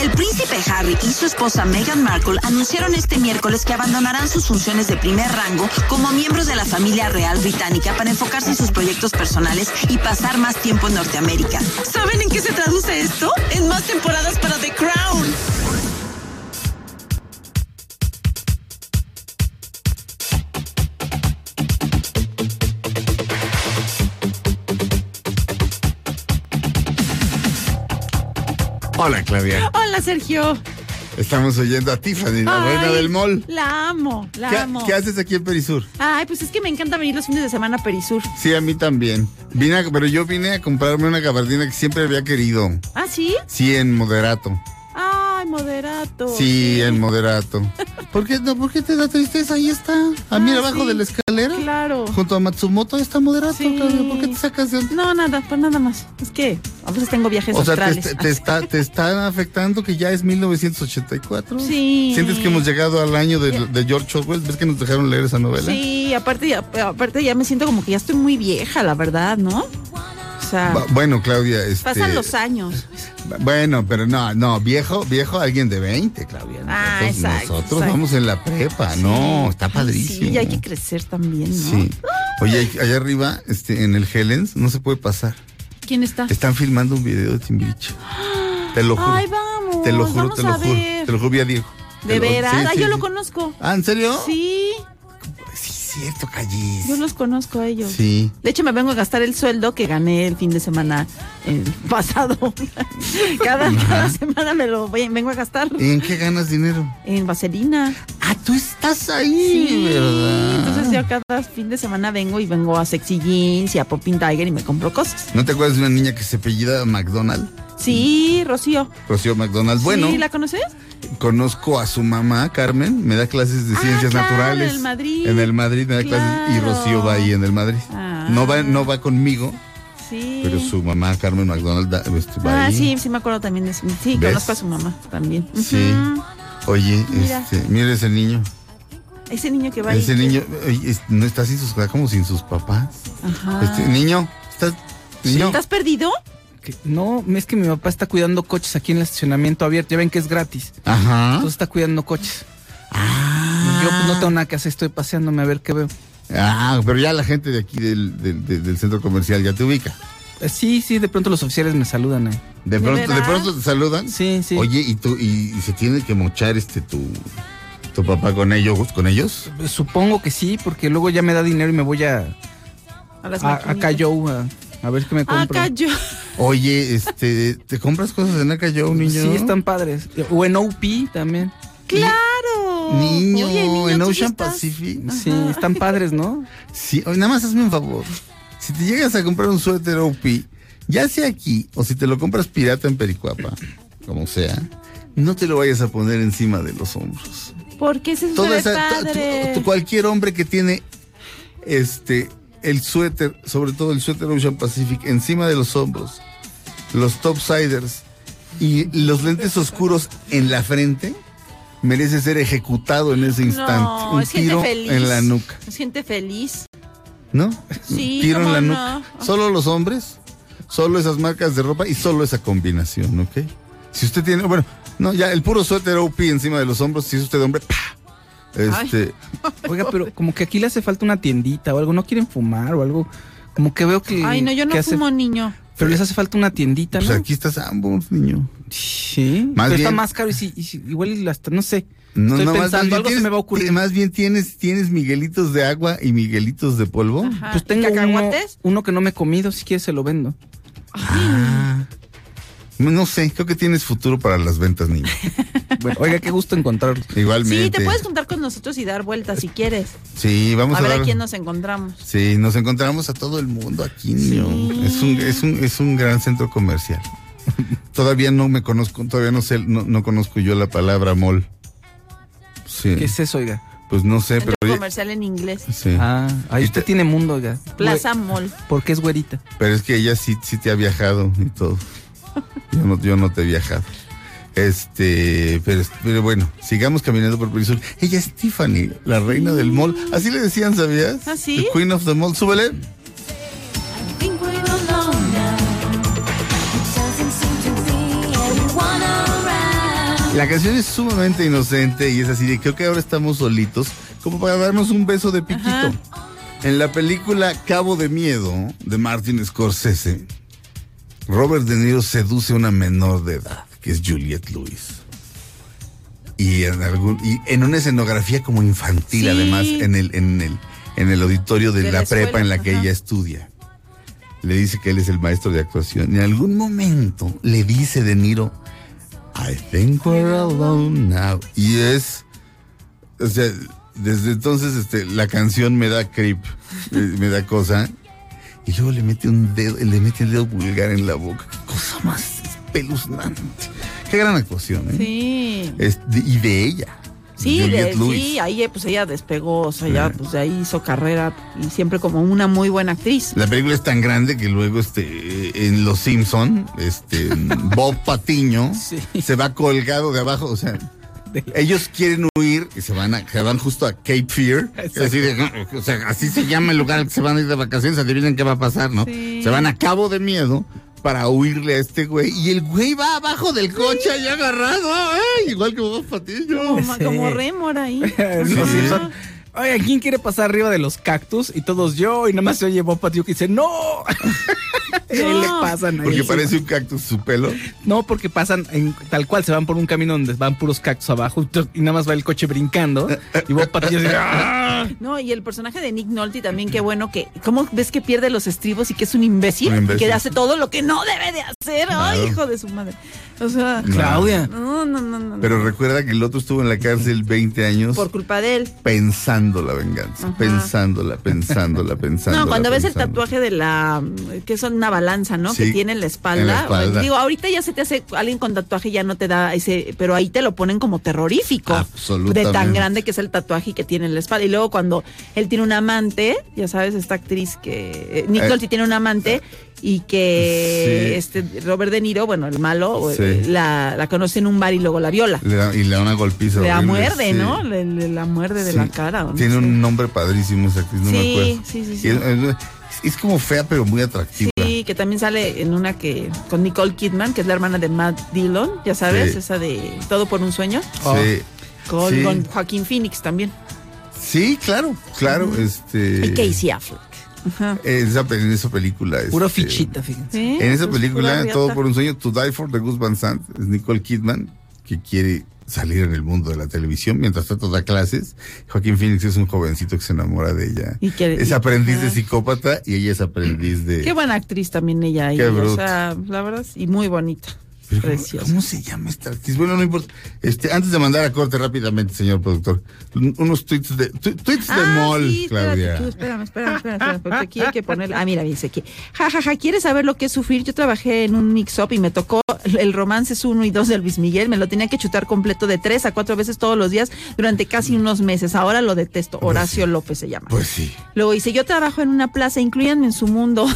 El príncipe Harry y su esposa Meghan Markle anunciaron este miércoles que abandonarán sus funciones de primer rango como miembros de la familia real británica para enfocarse en sus proyectos personales y pasar más tiempo en Norteamérica. ¿Saben en qué se traduce esto? En más temporadas para The Crown. Hola, Claudia. Hola, Sergio. Estamos oyendo a Tiffany, la Ay, reina del mall. La amo, la ¿Qué, amo. qué haces aquí en Perisur? Ay, pues es que me encanta venir los fines de semana a Perisur. Sí, a mí también. Vine a- pero yo vine a comprarme una gabardina que siempre había querido. ¿Ah, sí? Sí, en moderato. Ay, moderato. Sí, en moderato. ¿Por qué, no, ¿Por qué te da tristeza? Ahí está. A mí Ah, abajo sí. de la escalera. Claro. Junto a Matsumoto ahí está moderato, Sí. ¿Por qué te sacas de No, nada, pues nada más. Es que a veces tengo viajes O sea, te, te está, te está afectando que ya es 1984. Sí. ¿Sientes que hemos llegado al año de, de George Orwell? ¿Ves que nos dejaron leer esa novela? Sí, aparte ya, aparte ya me siento como que ya estoy muy vieja, la verdad, ¿no? Sea, Bueno, Claudia, este, pasan los años. Bueno, pero no, no, viejo, viejo, alguien de 20, Claudia. Nosotros, Ah, exacto, nosotros exacto. vamos en la prepa, no, está padrísimo. Sí, y hay que crecer también, ¿no? Sí. Oye, allá arriba, este, en el Helens, no se puede pasar. ¿Quién está? Están filmando un video de Timbiriche. Te lo juro. Ay, vamos. te lo juro, vamos te lo a juro. ver. Te lo juro, vi a Diego. ¿De veras? sí, ah, sí, yo lo conozco. Ah, ¿en serio? Sí, cierto, Callis. yo los conozco a ellos. Sí. De hecho, me vengo a gastar el sueldo que gané el fin de semana eh, pasado. cada, cada semana me lo voy, vengo a gastar ¿Y en qué ganas dinero? en vaselina. Ah, tú estás ahí, ¿verdad? Entonces yo cada fin de semana vengo y vengo a Sexy Jeans y a Popping Tiger y me compro cosas. ¿No te acuerdas de una niña que se apellida McDonald? Sí, Rocío. Rocío McDonald. Bueno, ¿Sí la conoces? Conozco a su mamá, Carmen, me da clases de Ah, ciencias claro, naturales. en el Madrid. En el Madrid me da clases y. Rocío va ahí en el Madrid. Ah. No va, no va conmigo, Sí. pero su mamá, Carmen McDonald, da- este, va Ah, ahí. sí, sí me acuerdo también de su- Sí, ¿Ves? conozco a su mamá también. Sí. Oye, Mira. este, mira ese niño. Ese niño que va ahí. Ese niño oye, es- no está sin sus, como sin sus papás. Ajá. Este niño, ¿estás niño? ¿Estás perdido? Que- No, es que mi papá está cuidando coches aquí en el estacionamiento abierto. Ya ven que es gratis. Ajá. Entonces está cuidando coches. Y yo pues, no tengo nada que hacer, estoy paseándome a ver qué veo. Ah, pero ya la gente de aquí del, del- del- del centro comercial ya te ubica. Eh, Sí, sí, de pronto los oficiales me saludan ahí. De ¿De pronto, de, pronto te saludan. Sí, sí. Oye, y tú, y, y se tiene que mochar este tu, tu papá con ellos, con ellos. Supongo que sí, porque luego ya me da dinero y me voy a, A las a, a maquinitas. Cayo a, a ver qué me compro. Acá yo. Oye, este, ¿te compras cosas en Acá Joe, niño? Sí, están padres. O en OP también. ¡Claro! Niño, Oye, niño, en Ocean estás- Pacific. Sí, están padres, ¿no? Sí, oye, nada más hazme un favor. Si te llegas a comprar un suéter OP, ya sea aquí o si te lo compras pirata en Pericuapa, como sea, no te lo vayas a poner encima de los hombros. Porque ese es Toda esa, padre. cualquier hombre que tiene este el suéter, sobre todo el suéter Ocean Pacific, encima de los hombros, los topsiders y los lentes oscuros en la frente, merece ser ejecutado en ese instante. No, Un tiro feliz. en la nuca, Es gente feliz. ¿no? Sí, tiro en la no. nuca. Solo los hombres, solo esas marcas de ropa y solo esa combinación, ¿ok? Si usted tiene, bueno, no, ya el puro suéter OP encima de los hombros, si es usted hombre, ¡pa! Este, Oiga, pero como que aquí le hace falta una tiendita o algo. ¿No quieren fumar o algo? Como que veo que. Ay, no, yo no hace- fumo niño. Pero les hace falta una tiendita, pues ¿no? aquí está Sanborns, niño. Sí. Más pero está bien- más caro y, si, y si- igual y hasta, no sé. No, Estoy no, pensando, bien algo se tienes- me va a ocurrir. Más bien tienes, tienes miguelitos de agua y miguelitos de polvo. Ajá. Pues tengo uno, uno que no me he comido, si quieres se lo vendo. Ah. No sé, creo que tienes futuro para las ventas, niño. Bueno, oiga, qué gusto encontrarlo. Igualmente. Sí, te puedes juntar con nosotros y dar vueltas si quieres. Sí, vamos a a, ver dar- a quién nos encontramos. Sí, nos encontramos a todo el mundo aquí, niño. Es un, es un, es un gran centro comercial. todavía no me conozco, todavía no sé, no, no conozco yo la palabra mall. Sí. ¿Qué es eso, oiga? Pues no sé, Centro pero. comercial en inglés. Sí. Ah, ahí usted tiene mundo, oiga. Plaza Mall. Porque es güerita. Pero es que ella sí, sí te ha viajado y todo. Yo no, yo no te he viajado. Este, pero, pero bueno, sigamos caminando por Perisur. Ella es Tiffany, la reina del mall. Así le decían, ¿sabías? ¿Ah, sí? The Queen of the Mall. Súbele. La canción es sumamente inocente y es así de creo que ahora estamos solitos, como para darnos un beso de piquito. En la película Cabo de Miedo de Martin Scorsese, Robert De Niro seduce a una menor de edad, que es Juliette Lewis. Y en algún, y en una escenografía como infantil, Sí. además, en el, en el, en el auditorio de, De la, la prepa en la que ajá. ella estudia. Le dice que él es el maestro de actuación. Y en algún momento le dice De Niro, I think we're alone now. Y es, o sea, desde entonces este, la canción me da creep, eh, me da cosa. Y luego le mete un dedo, le mete el dedo vulgar en la boca. Qué cosa más espeluznante. Qué gran actuación, ¿eh? Sí. Es de- y de ella. Sí, de- sí, ahí eh, pues ella despegó, o sea, ya pues de ahí hizo carrera y siempre como una muy buena actriz. La película es tan grande que luego este en Los Simpson, este Bob Patiño se va colgado de abajo, o sea, ellos quieren huir y se van a, se van justo a Cape Fear, así, de- o sea, así se llama el lugar al que se van a ir de vacaciones, adivinen qué va a pasar, ¿no? Sí. Se van a Cabo de Miedo para huirle a este güey y el güey va abajo del coche ahí agarrado, igual que Bob Patiño. Como, como Rémora ahí. Simpson. Oye, ¿quién quiere pasar arriba de los cactus? Y todos yo, y nada más se oye Bob Patiño que dice, ¡No! Ahí le pasan ahí. Porque parece un cactus su pelo. No, porque pasan en, tal cual, se van por un camino donde van puros cactus abajo y nada más va el coche brincando. Y Bob Patiño dice, ¡Ah! No, y el personaje de Nick Nolte también, qué bueno que, ¿cómo ves que pierde los estribos y que es un imbécil? Un imbécil. Y que hace todo lo que no debe de hacer. Ay, hijo de su madre. O sea, Claudia. no, no, no, no. Pero recuerda que el otro estuvo en la cárcel 20 años Por culpa de él. pensando la venganza, Ajá. pensándola, pensándola, pensándola. No, cuando ves el tatuaje de la, que es una balanza, ¿no? Sí, que tiene en la espalda. en la espalda. Digo, ahorita ya se te hace, alguien con tatuaje ya no te da ese, pero ahí te lo ponen como terrorífico. Absolutamente. De tan grande que es el tatuaje que tiene en la espalda. Y luego cuando él tiene un amante, ya sabes, esta actriz que, eh, Eh. Nolte tiene un amante y que Sí. este Robert De Niro, bueno, el malo, Sí. eh, la, la conoce en un bar y luego la viola. Le da- y le da una golpiza. Le la horrible, muerde, sí. ¿no? Le, le la muerde de la cara. ¿o no? Tiene un nombre padrísimo esa actriz, no me acuerdo. sí, sí, sí. Es- es como fea, pero muy atractiva. Que también sale en una que con Nicole Kidman, que es la hermana de Matt Dillon, ya sabes, Sí. esa de Todo por un sueño. Sí. Con, Sí. con Joaquín Phoenix también. Sí, claro, claro. Este, Y Casey Affleck. Ajá. Esa, en esa película. Puro este, fichita, fíjense. En esa pues, película, Todo por un sueño, To Die For, de Gus Van Sant, es Nicole Kidman, que quiere salir en el mundo de la televisión, mientras tanto da clases. Joaquín Phoenix es un jovencito que se enamora de ella. Y que- es y- aprendiz de psicópata y ella es aprendiz de... Qué buena actriz también ella. Qué o sea, la verdad, y muy bonita. Pero ¿cómo- Preciosa. ¿Cómo se llama esta actriz? Bueno, no importa. Este, antes de mandar a corte rápidamente, señor productor, un- unos tweets de, tu- tweets de Ah, sí, espérate, Claudia. tú, espérame, espérame, espérame, porque aquí hay que poner. Ah, mira, dice aquí. Ja, ja, ja, ¿quieres saber lo que es sufrir? Yo trabajé en un mix-up y me tocó el Romances 1 y 2 de Luis Miguel. Me lo tenía que chutar completo de tres a cuatro veces todos los días durante casi unos meses. Ahora lo detesto. Horacio López se llama. Pues sí. Luego dice, yo trabajo en una plaza, incluyanme en su mundo.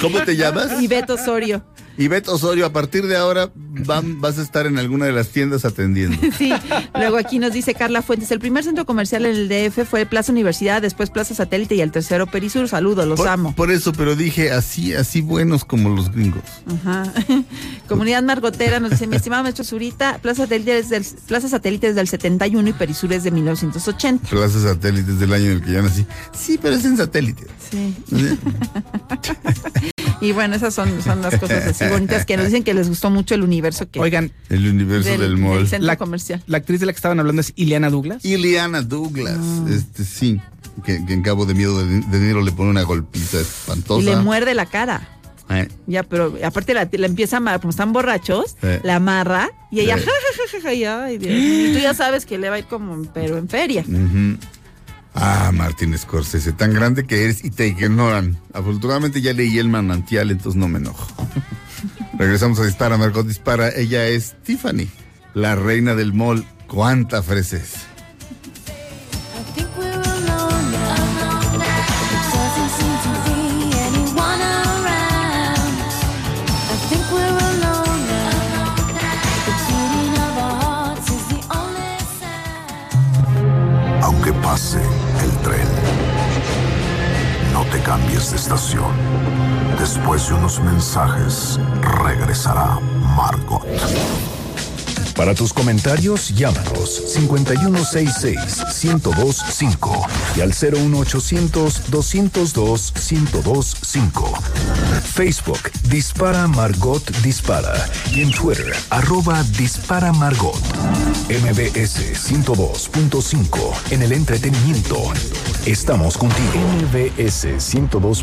¿Cómo te llamas? y Beto Osorio. Y Beto Osorio, a partir de ahora van- vas a estar en alguna de las tiendas atendiendo. Sí, luego aquí nos dice Carla Fuentes, el primer centro comercial en el DF fue Plaza Universidad, después Plaza Satélite y el tercero Perisur. Saludos, los Por, amo. por eso, pero dije así, así buenos como los gringos. Ajá. Comunidad Margotera nos dice, mi estimado maestro Zurita, Plaza Satélite es del, Plaza Satélite es del 71 y Perisur es de 1980. Plaza satélites del año en el que ya nací. Sí, pero es en satélite. Sí. Y bueno, esas son, son las cosas así bonitas que nos dicen que les gustó mucho el universo que Oigan, El universo del, mall. centro La- comercial. la actriz de la que estaban hablando es Ileana Douglas. Ileana Douglas, Ah. este sí, que, que en Cabo de Miedo de, de Niro le pone una golpiza espantosa. Y le muerde la cara. Eh, Ya, pero aparte la, la empieza a amarrar, como están borrachos, Sí. la amarra y ella, Sí. ja, ja, ja, ja, ja, y, ay, Dios mío. Y tú ya sabes que le va a ir como, pero en feria. ujú. Ah, Martín Scorsese, tan grande que eres y te ignoran. Afortunadamente ya leí el manantial, entonces no me enojo. Regresamos a Dispara, Margot Dispara. Ella es Tiffany, la reina del mall. ¿Cuánta freses? Después de unos mensajes, regresará Margot. Para tus comentarios, llámanos 5166-1025 y al 01800-202-1025. Facebook Dispara Margot Dispara y en Twitter arroba Dispara Margot. MBS 102.5 en el entretenimiento. Estamos contigo. MBS 102.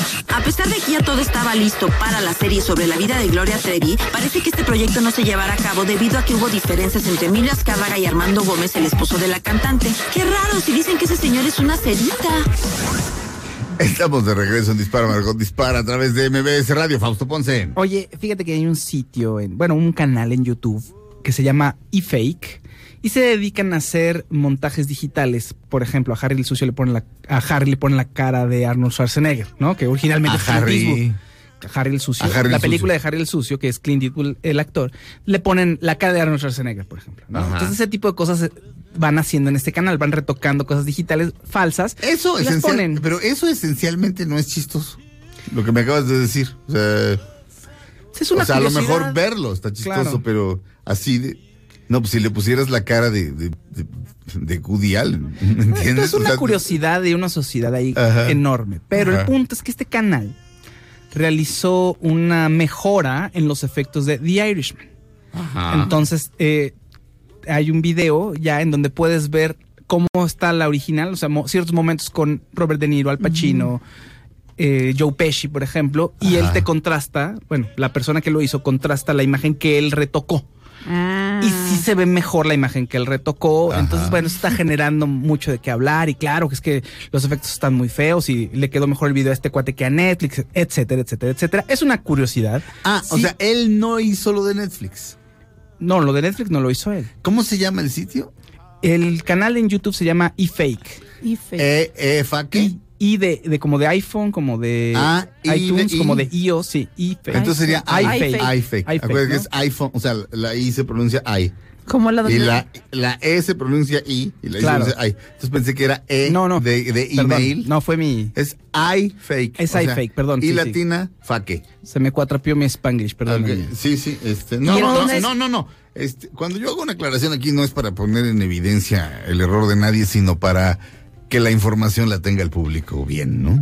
A pesar de que ya todo estaba listo para la serie sobre la vida de Gloria Trevi, parece que este proyecto no se llevará a cabo debido a que hubo diferencias entre Emilia Azcárraga y Armando Gómez, el esposo de la cantante. Qué raro, si dicen que ese señor es una cerita. Estamos de regreso en Dispara, Margot Dispara a través de MBS Radio. Fausto Ponce. Oye, fíjate que hay un sitio, en, bueno, un canal en YouTube que se llama eFake y se dedican a hacer montajes digitales. Por ejemplo, a Harry el sucio le ponen la, a Harry le ponen la cara de Arnold Schwarzenegger, ¿no? Que originalmente A Harry. A Harry el sucio. El la película sucio. de Harry el sucio, que es Clint Eastwood el actor, le ponen la cara de Arnold Schwarzenegger, por ejemplo. Entonces ese tipo de cosas eh, van haciendo en este canal, van retocando cosas digitales falsas. Eso y las ponen. pero eso esencialmente no es chistoso. Lo que me acabas de decir. O sea, Es una o sea a lo mejor verlo está chistoso, Claro. pero así de. No, pues si le pusieras la cara de, de, de, de Woody Allen, ¿me entiendes? Es una O sea, curiosidad de una sociedad ahí Ajá. enorme. Pero el punto es que este canal realizó una mejora en los efectos de The Irishman. Ajá. Entonces, eh, hay un video ya en donde puedes ver cómo está la original, o sea, mo- ciertos momentos con Robert De Niro, Al Pacino, eh, Joe Pesci, por ejemplo, y él te contrasta, bueno, la persona que lo hizo contrasta la imagen que él retocó. Ah. Y sí se ve mejor la imagen que él retocó. Ajá. Entonces, bueno, eso está generando mucho de qué hablar. Y claro, que es que los efectos están muy feos y le quedó mejor el video a este cuate que a Netflix, etcétera, etcétera, etcétera. Es una curiosidad. Ah, o sea, él no hizo lo de Netflix. No, lo de Netflix no lo hizo él. ¿Cómo se llama el sitio? El canal en YouTube se llama eFake. Fe- E, e, y de, de como de iPhone, como de Ah, de iTunes, i. como de iOS, sí, eFake. Entonces sería iFake. iFake. iFake. iFake, Acuérdate que es iPhone, o sea, la I se pronuncia I. ¿Cómo la Y la, la E se pronuncia I y la I Claro. se pronuncia I. Entonces pensé que era E No, no. de, de Perdón, email. no, fue mi... Es iFake. Es iFake, perdón, Y sí, sí. latina, faque. Se me cuatrapió mi Spanglish, perdón. Sí, sí. Este, no, Y no, no, entonces- no, no, no. Este, cuando yo hago una aclaración aquí no es para poner en evidencia el error de nadie, sino para que la información la tenga el público bien, ¿no?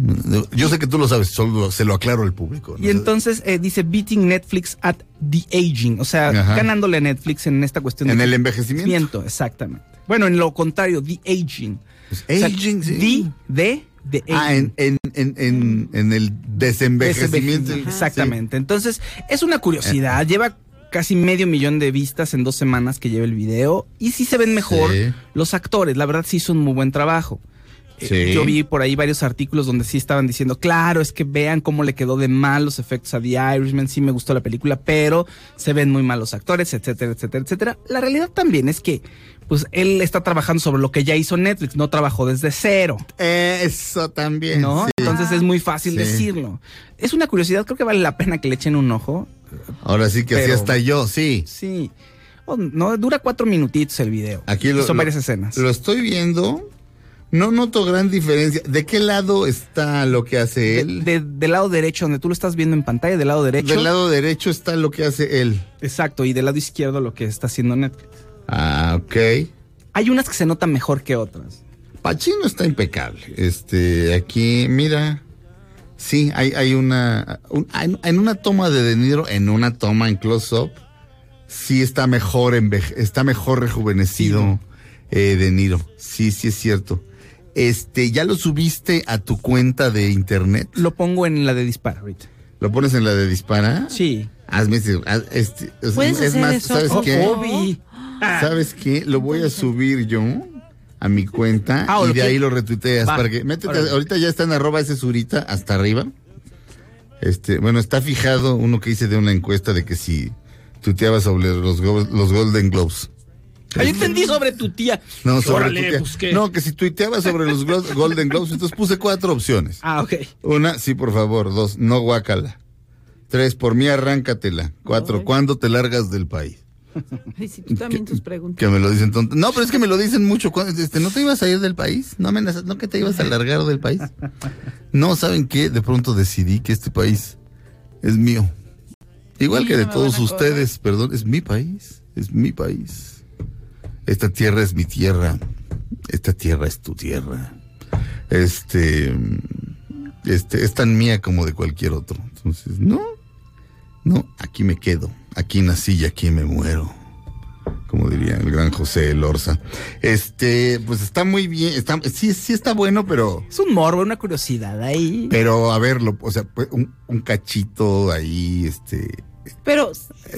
Yo sé que tú lo sabes, solo se lo aclaro al público. ¿no? Y entonces eh, dice beating Netflix at the aging, o sea, Ajá. ganándole a Netflix en esta cuestión En de el envejecimiento. exactamente. Bueno, en lo contrario, the aging. Pues, O sea, aging, sí. The, de, de Ah, en, en, en, en, en el desenvejecimiento. Exactamente. Entonces, es una curiosidad. Lleva casi medio millón de vistas en dos semanas que lleva el video. Y sí se ven mejor Sí. los actores. La verdad sí hizo un muy buen trabajo. Eh, Sí. Yo vi por ahí varios artículos donde sí estaban diciendo, claro, es que vean cómo le quedó de mal los efectos a The Irishman, sí me gustó la película, pero se ven muy mal los actores, etcétera, etcétera, etcétera. La realidad también es que, pues, él está trabajando sobre lo que ya hizo Netflix, no trabajó desde cero. Eso también. ¿No? sí. Entonces es muy fácil Sí. decirlo. Es una curiosidad, creo que vale la pena que le echen un ojo. Ahora sí que así Pero- hasta yo, sí. Sí. Oh, no, dura cuatro minutitos el video. Aquí lo, son varias escenas. Lo estoy viendo. No noto gran diferencia. ¿De qué lado está lo que hace él? De- del lado derecho, donde tú lo estás viendo en pantalla, del lado derecho. Del lado derecho está lo que hace él. Exacto, y del lado izquierdo lo que está haciendo Netflix. Ah, ok. Hay unas que se notan mejor que otras. Pacino está impecable. Este, aquí, mira. Sí, hay, hay una. un- en, una toma de De Niro, en una toma en close-up, sí está mejor, enveje- está mejor rejuvenecido eh, De Niro. Sí, sí es cierto. Este, ¿ya lo subiste a tu cuenta de internet? Lo pongo en la de dispara ahorita. ¿Lo pones en la de dispara? Sí. Hazme ese- haz- este, o sea, ¿Puedes es hacer más, eso? ¿sabes Oh, qué? Obi. ¿Sabes qué? Lo voy a subir yo a mi cuenta Ah, y de que- ahí lo retuiteas Va. para que métete, ahorita ya está en arroba ese surita hasta arriba. Este, bueno, está fijado uno que hice de una encuesta de que si tuiteaba sobre los, go- los Golden Globes. Ah, yo entendí sobre tu tía. No, sobre Órale, tuitea- pues, no, que si tuiteaba sobre los Golden Globes, entonces puse cuatro opciones. Ah, ok. Una, sí, por favor. Dos, no guácala. Tres, por mí arráncatela. Cuatro, ¿cuándo te largas del país? Ay, sí, tú también tus preguntas. Que me lo dicen tonto. No, pero es que me lo dicen mucho. Este, ¿No te ibas a ir del país? ¿No amenazas? ¿No que te ibas a largar del país? No, ¿saben qué? De pronto decidí que este país es mío. Igual Sí, que de todos ustedes, perdón, es mi país. Es mi país. Esta tierra es mi tierra. Esta tierra es tu tierra. Este, este, es tan mía como de cualquier otro. Entonces, no, no, aquí me quedo. Aquí nací y aquí me muero como diría el gran José Lorza. Este, pues está muy bien, está, sí, sí está bueno, pero, Es un morbo, una curiosidad ahí. pero a verlo, o sea, pues, un, un cachito ahí, este, Pero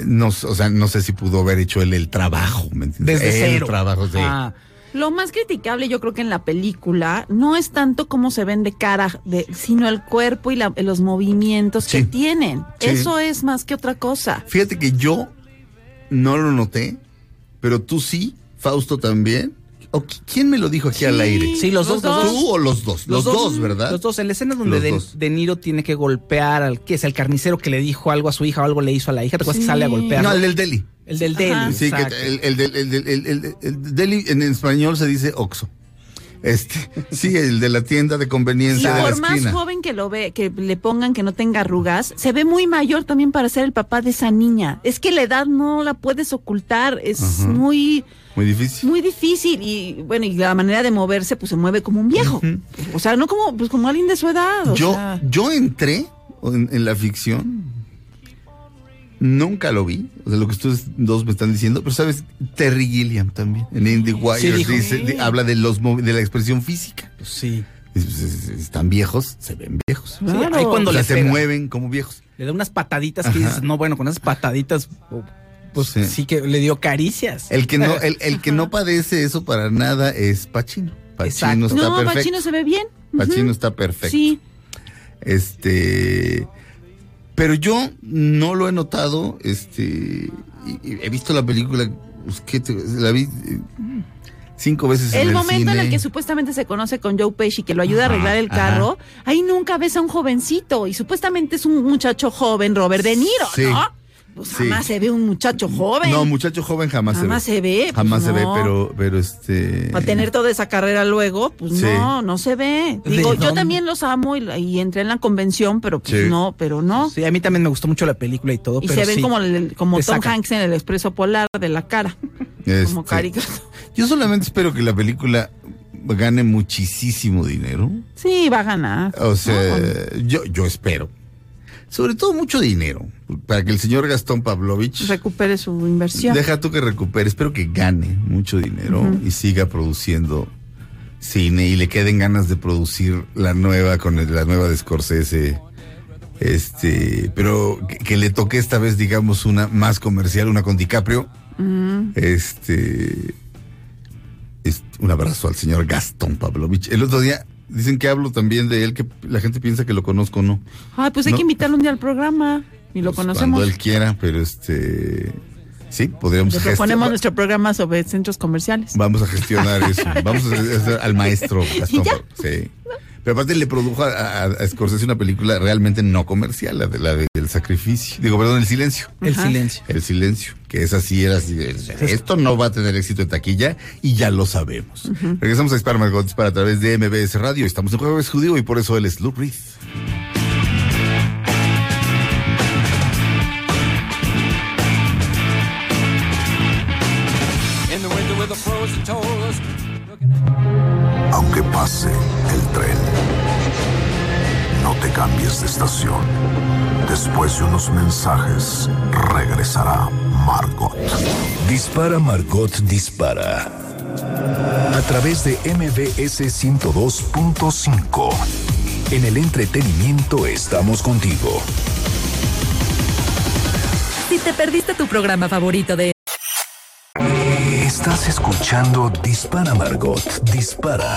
no, o sea, no sé si pudo haber hecho él el trabajo, ¿me entiendes? Desde el cero. trabajo, sí. Ah, lo más criticable yo creo que en la película no es tanto cómo se ven de cara, de, sino el cuerpo y la- los movimientos Sí. que tienen. Sí. Eso es más que otra cosa. Fíjate que yo no lo noté, pero tú sí, Fausto también. ¿O qui- quién me lo dijo aquí al aire? Sí, los dos, los dos. ¿Tú o los dos? Los, dos, ¿verdad? Los dos. En la escena donde de, dos. De Niro tiene que golpear al que es el carnicero que le dijo algo a su hija o algo le hizo a la hija. ¿Te acuerdas Sí. que sale a golpear? No, el del Deli. El del Ajá. Deli. Sí, que exacto. el, el, del- el, del- el, el- el Deli en español se dice Oxo. Este, sí, el de la tienda de Y conveniencia de la por más esquina. joven que lo ve, que le pongan que no tenga arrugas, se ve muy mayor también para ser el papá de esa niña. Es que la edad no la puedes ocultar, es Ajá. muy, Muy difícil. muy difícil y bueno, y la manera de moverse pues se mueve como un viejo. O sea, no como pues como alguien de su edad, o Yo, sea, yo entré en, en la ficción, nunca lo vi, o sea, lo que ustedes dos me están diciendo, pero sabes, Terry Gilliam también, en IndieWire, Sí, dijo. dice- di- habla de los de la expresión física. Pues sí. Es- es- es- Están viejos, se ven viejos. Sí, Claro. ahí cuando O sea, le se pega, mueven como viejos. le da unas pataditas que dices, no, bueno, con esas pataditas, oh, pues Sí. sí. que le dio caricias. El que no, el, el que no padece eso para nada es Pachino. Pachino está no, perfecto. Pachino se ve bien. Pacino Ujú. está perfecto. Sí. Este, pero yo no lo he notado. Este, y- y he visto la película, pues, ¿qué te- la vi eh, cinco veces en El el momento en cine. el que supuestamente se conoce con Joe Pesci que lo ayuda a arreglar el ajá. carro, ahí nunca ves a un jovencito y supuestamente es un muchacho joven, Robert De Niro, Sí. ¿no? Pues Sí. jamás se ve un muchacho joven. No, muchacho joven jamás, Jamás se ve. se ve, pues Jamás se ve, pero, pero este. Para tener toda esa carrera luego, pues Sí. no, no se ve. ¿De Digo, yo también los amo y, y entré en la convención, pero pues Sí. no, pero no. Sí, a mí también me gustó mucho la película y todo, y pero se ven sí. como, el- como Tom saca. Hanks en el expreso polar de la cara, este, como caricatura. Yo solamente espero que la película gane muchísimo dinero. Sí, va a ganar. O sea, No, yo, yo espero. Sobre todo mucho dinero. Para que el señor Gastón Pavlovich. recupere su inversión. Deja tú que recupere, espero que gane mucho dinero y siga produciendo cine y le queden ganas de producir la nueva con el- la nueva de Scorsese, Este, pero que, que le toque esta vez, digamos, una más comercial, una con DiCaprio. Este, es un abrazo al señor Gastón Pavlovich. El otro día dicen que hablo también de él, que la gente piensa que lo conozco o no. Ay, pues hay No. que invitarlo un día al programa. Y lo Pues, conocemos. Cuando él quiera, pero este, sí, podríamos gestionar. proponemos nuestro programa sobre centros comerciales. Vamos a gestionar eso. Vamos a hacer al maestro Gastón. ¿Y ya? Sí. Pero aparte le produjo a, a, a Scorsese una película realmente no comercial, la de la del sacrificio. Digo, perdón, el silencio. El Ajá. silencio. El silencio, que es así, era así. Esto no va a tener éxito en taquilla y ya lo sabemos. Regresamos a Dispara Margot para a través de MBS Radio. Estamos en Jueves Judío y por eso él es Lou Reed. Aunque pase cambies de estación. Después de unos mensajes, regresará Margot. Dispara Margot Dispara. A través de MBS 102.5. En el entretenimiento estamos contigo. Si te perdiste tu programa favorito de Estás escuchando Dispara Margot Dispara.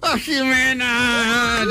a Jimena. Ay,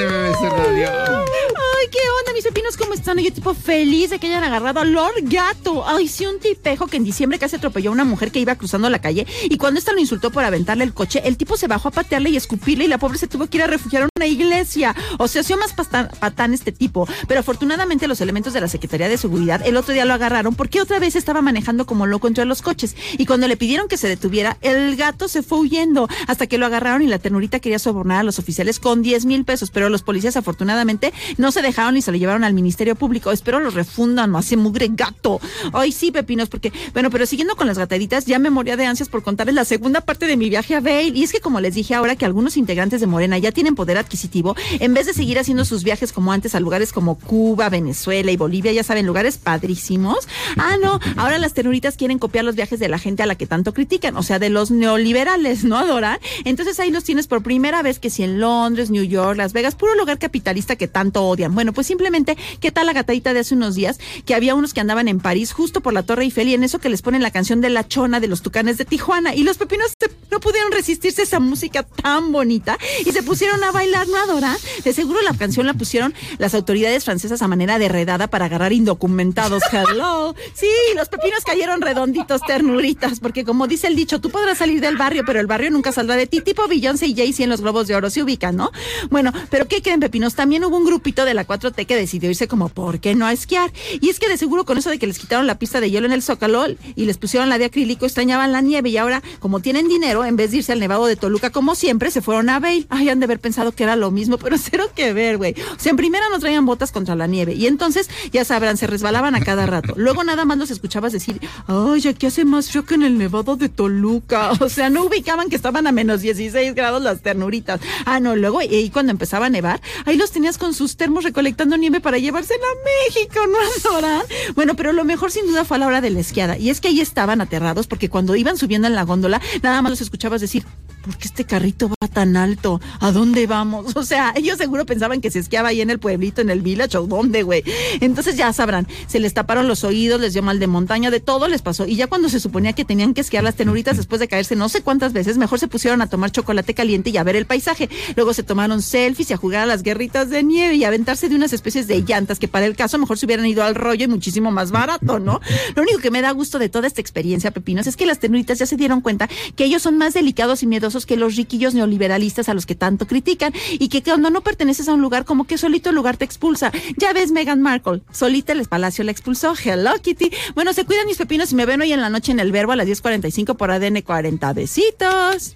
qué onda, mis pepinos, ¿cómo están? Yo tipo feliz de que hayan agarrado a Lord Gato. Ay, sí, un tipejo que en diciembre casi atropelló a una mujer que iba cruzando la calle y cuando esta lo insultó por aventarle el coche, el tipo se bajó a patearle y escupirle y la pobre se tuvo que ir a refugiar a una iglesia. O sea, ha sido más pasta- patán este tipo. Pero afortunadamente los elementos de la Secretaría de Seguridad el otro día lo agarraron porque otra vez estaba manejando como loco entre los coches. Y cuando le pidieron que se detuviera, el gato se fue huyendo hasta que lo agarraron y la ternurita quería sobornar a los oficiales con 10 mil pesos. Pero los policías afortunadamente no se dejaron y se lo llevaron al Ministerio Público. Espero lo refundan, no hace mugre gato. Ay, sí, pepinos, porque, bueno, pero siguiendo con las gataditas, ya me moría de ansias por contarles la segunda parte de mi viaje a Vail. Y es que, como les dije ahora, que algunos integrantes de Morena ya tienen poder adquisitivo, en vez de seguir haciendo sus viajes como antes a lugares como Cuba, Venezuela y Bolivia, ya saben, lugares padrísimos. Ah, no, ahora las ternuritas quieren copiar los viajes de la gente a la que tanto critican, o sea, de los neoliberales, ¿no, Dora? Entonces ahí los tienes por primera vez que si en Londres, New York, Las Vegas, puro lugar capitalista que tanto odian. Bueno, pues simplemente, ¿qué tal la gatadita de hace unos días? Que había unos que andaban en París justo por la Torre Eiffel y en eso que les ponen la canción de la chona de los tucanes de Tijuana y los pepinos no pudieron resistirse a esa música tan bonita y se pusieron a bailar, ¿no, Dora? De seguro la canción la pusieron las autoridades francesas a manera de redada para agarrar indocumentados. Hello. Sí, los pepinos cayeron redonditos, ternuritas, porque como dice el dicho, tú podrás salir del barrio, pero el barrio nunca saldrá de ti, tipo Beyoncé y Jay-Z en los Globos de Oro, se ubican, ¿no? Bueno, pero ¿qué creen, pepinos? También hubo un grupito de la 4T que decidió irse como, ¿por qué no a esquiar? Y es que de seguro con eso de que les quitaron la pista de hielo en el Zócalo y les pusieron la de acrílico, extrañaban la nieve y ahora, como tienen dinero, en vez de irse al Nevado de Toluca, como siempre, se fueron a Vail. Ay, han de haber pensado que era lo mismo, pero cero que ver, güey. O sea, en primera no traían botas contra la nieve y entonces, ya sabrán, se resbalaban a cada rato. Luego nada más los escuchabas decir, ay, aquí hace más frío que en el Nevado de Toluca. O sea, no ubicaban que estaban a menos 16 grados las ternuritas. Ah, no, luego, y cuando empezaba a nevar, ahí los tenías con sus termos recolectando nieve para llevársela a México, ¿no, Adoran? Bueno, pero lo mejor sin duda fue a la hora de la esquiada. Y es que ahí estaban aterrados porque cuando iban subiendo en la góndola, nada más los escuchabas decir, ¿por qué este carrito va tan alto? ¿A dónde vamos? O sea, ellos seguro pensaban que se esquiaba ahí en el pueblito, en el village o dónde, güey. Entonces ya sabrán, se les taparon los oídos, les dio mal de montaña, de todo les pasó. Y ya cuando se suponía que tenían que esquiar las tenuritas después de caerse no sé cuántas veces, mejor se pusieron a tomar chocolate caliente y a ver el paisaje. Luego se tomaron selfies y a jugar a las guerritas de nieve y a aventarse de unas especies de llantas que para el caso mejor se hubieran ido al rollo y muchísimo más barato, ¿no? Lo único que me da gusto de toda esta experiencia, Pepinos, es que las tenuritas ya se dieron cuenta que ellos son más delicados y miedosos que los riquillos neoliberalistas a los que tanto critican y que cuando no perteneces a un lugar como que solito el lugar te expulsa. Ya ves Meghan Markle, solita el palacio la expulsó. Hello Kitty. Bueno, se cuidan mis pepinos y me ven hoy en la noche en el verbo a las 10.45 por ADN 40. Besitos.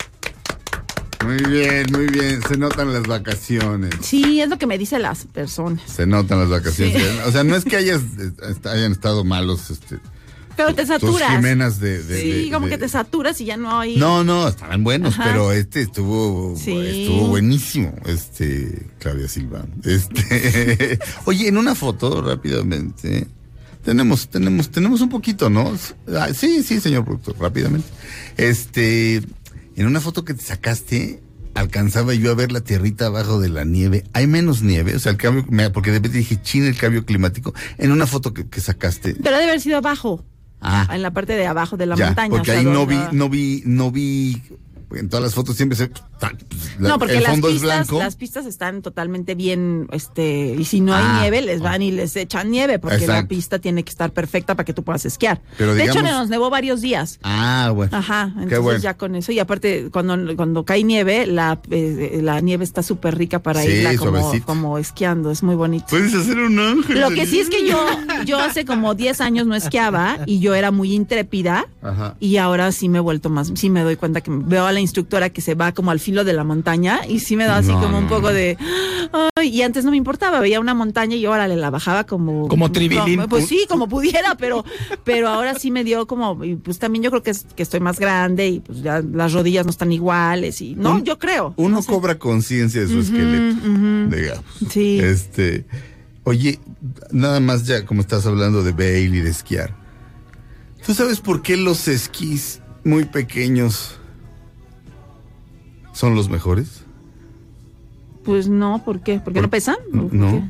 Muy bien, muy bien. Se notan las vacaciones. Sí, es lo que me dicen las personas. Se notan las vacaciones. Sí. O sea, no es que hayas, est- hayan estado malos este, Pero te tus saturas. Jimenas de... de- sí, de- como de- que te saturas y ya no hay. No, no, estaban buenos, Ajá. pero este estuvo, Sí. estuvo buenísimo, este, Claudia Silva. Este, oye, en una foto, rápidamente, tenemos, tenemos, tenemos un poquito, ¿no? Ah, sí, sí, señor productor, rápidamente. Este, en una foto que te sacaste, alcanzaba yo a ver la tierrita abajo de la nieve. Hay menos nieve, o sea, el cambio, porque de repente dije, china el cambio climático. En una foto que, que sacaste. Pero debe haber sido abajo. Ah. En la parte de abajo de la ya, montaña. porque o sea, ahí no vi, no vi, no vi, en todas las fotos siempre se, no, porque el las fondo es pistas, las pistas están totalmente bien, este, y si no hay Ah, nieve, les van y les echan nieve, porque la pista tiene que estar perfecta para que tú puedas esquiar. Pero de hecho, digamos- nos nevó varios días. Ah, bueno. Ajá, Qué entonces bueno. ya con eso, y aparte cuando, cuando cae nieve, la, eh, la nieve está súper rica para Sí, irla como, como esquiando, es muy bonito. Puedes hacer un ángel. Lo que sí es que yo, yo hace como 10 años no esquiaba y yo era muy intrépida Ajá. y ahora sí me he vuelto más, sí me doy cuenta que veo a la instructora que se va como al filo de la montaña y sí me da así No, como un poco no. de, ay, y antes no me importaba, veía una montaña y ahora le la bajaba como... Como tribilín. como- Pues sí, como pudiera, pero, pero ahora sí me dio como, y pues también yo creo que, es, que estoy más grande y pues ya las rodillas no están iguales y, no, Un- yo creo. Uno sé. cobra conciencia de su esqueleto, digamos. Sí. Este, oye, nada más ya como estás hablando de bail y de esquiar. ¿Tú sabes por qué los esquís muy pequeños son los mejores? Pues no, ¿por qué? ¿Porque no pesan? No,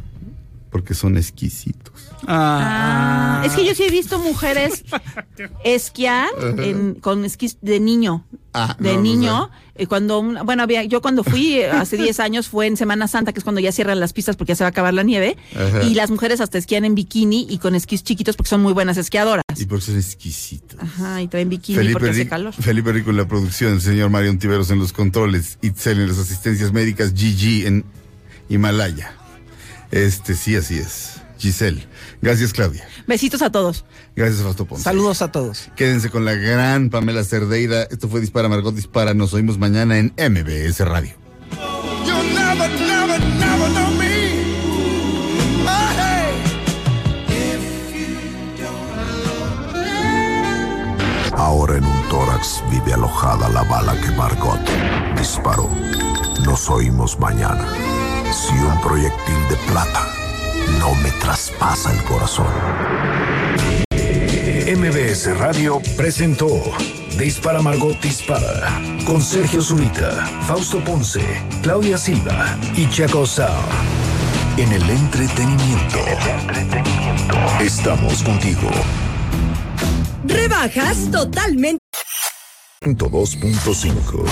porque son exquisitos. Ah, es que yo sí he visto mujeres esquiar en- con esquís de niño. Ah, de no, no niño, cuando, un- bueno, había, yo cuando fui eh, hace 10 años fue en Semana Santa, que es cuando ya cierran las pistas porque ya se va a acabar la nieve, Ajá. y las mujeres hasta esquían en bikini y con esquís chiquitos porque son muy buenas esquiadoras. Y por eso son exquisitos. Ajá, y traen bikini Felipe, porque hace calor. Felipe Rico en la producción, el señor Mario Tiveros en los controles, Itzel en las asistencias médicas, Gigi en Himalaya. Este, sí, así es. Giselle. Gracias, Claudia. Besitos a todos. Gracias, Fausto Ponce. Saludos a todos. Quédense con la gran Pamela Cerdeira. Esto fue Dispara, Margot Dispara. Nos oímos mañana en MBS Radio. Ahora en un tórax vive alojada la bala que Margot disparó. Nos oímos mañana. Si un proyectil de plata no me traspasa el corazón. MBS Radio presentó Dispara Margot Dispara con Sergio Zurita, Fausto Ponce, Claudia Silva y Chaco Sao. En el entretenimiento. Estamos contigo. Rebajas totalmente. 2.5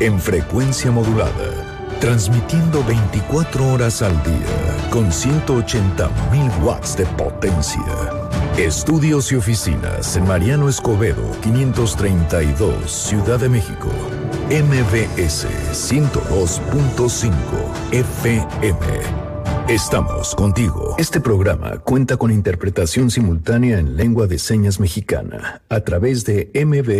en frecuencia modulada, transmitiendo 24 horas al día con 180 mil watts de potencia. Estudios y oficinas en Mariano Escobedo 532, Ciudad de México. MBS 102.5 FM. Estamos contigo. Este programa cuenta con interpretación simultánea en lengua de señas mexicana a través de MB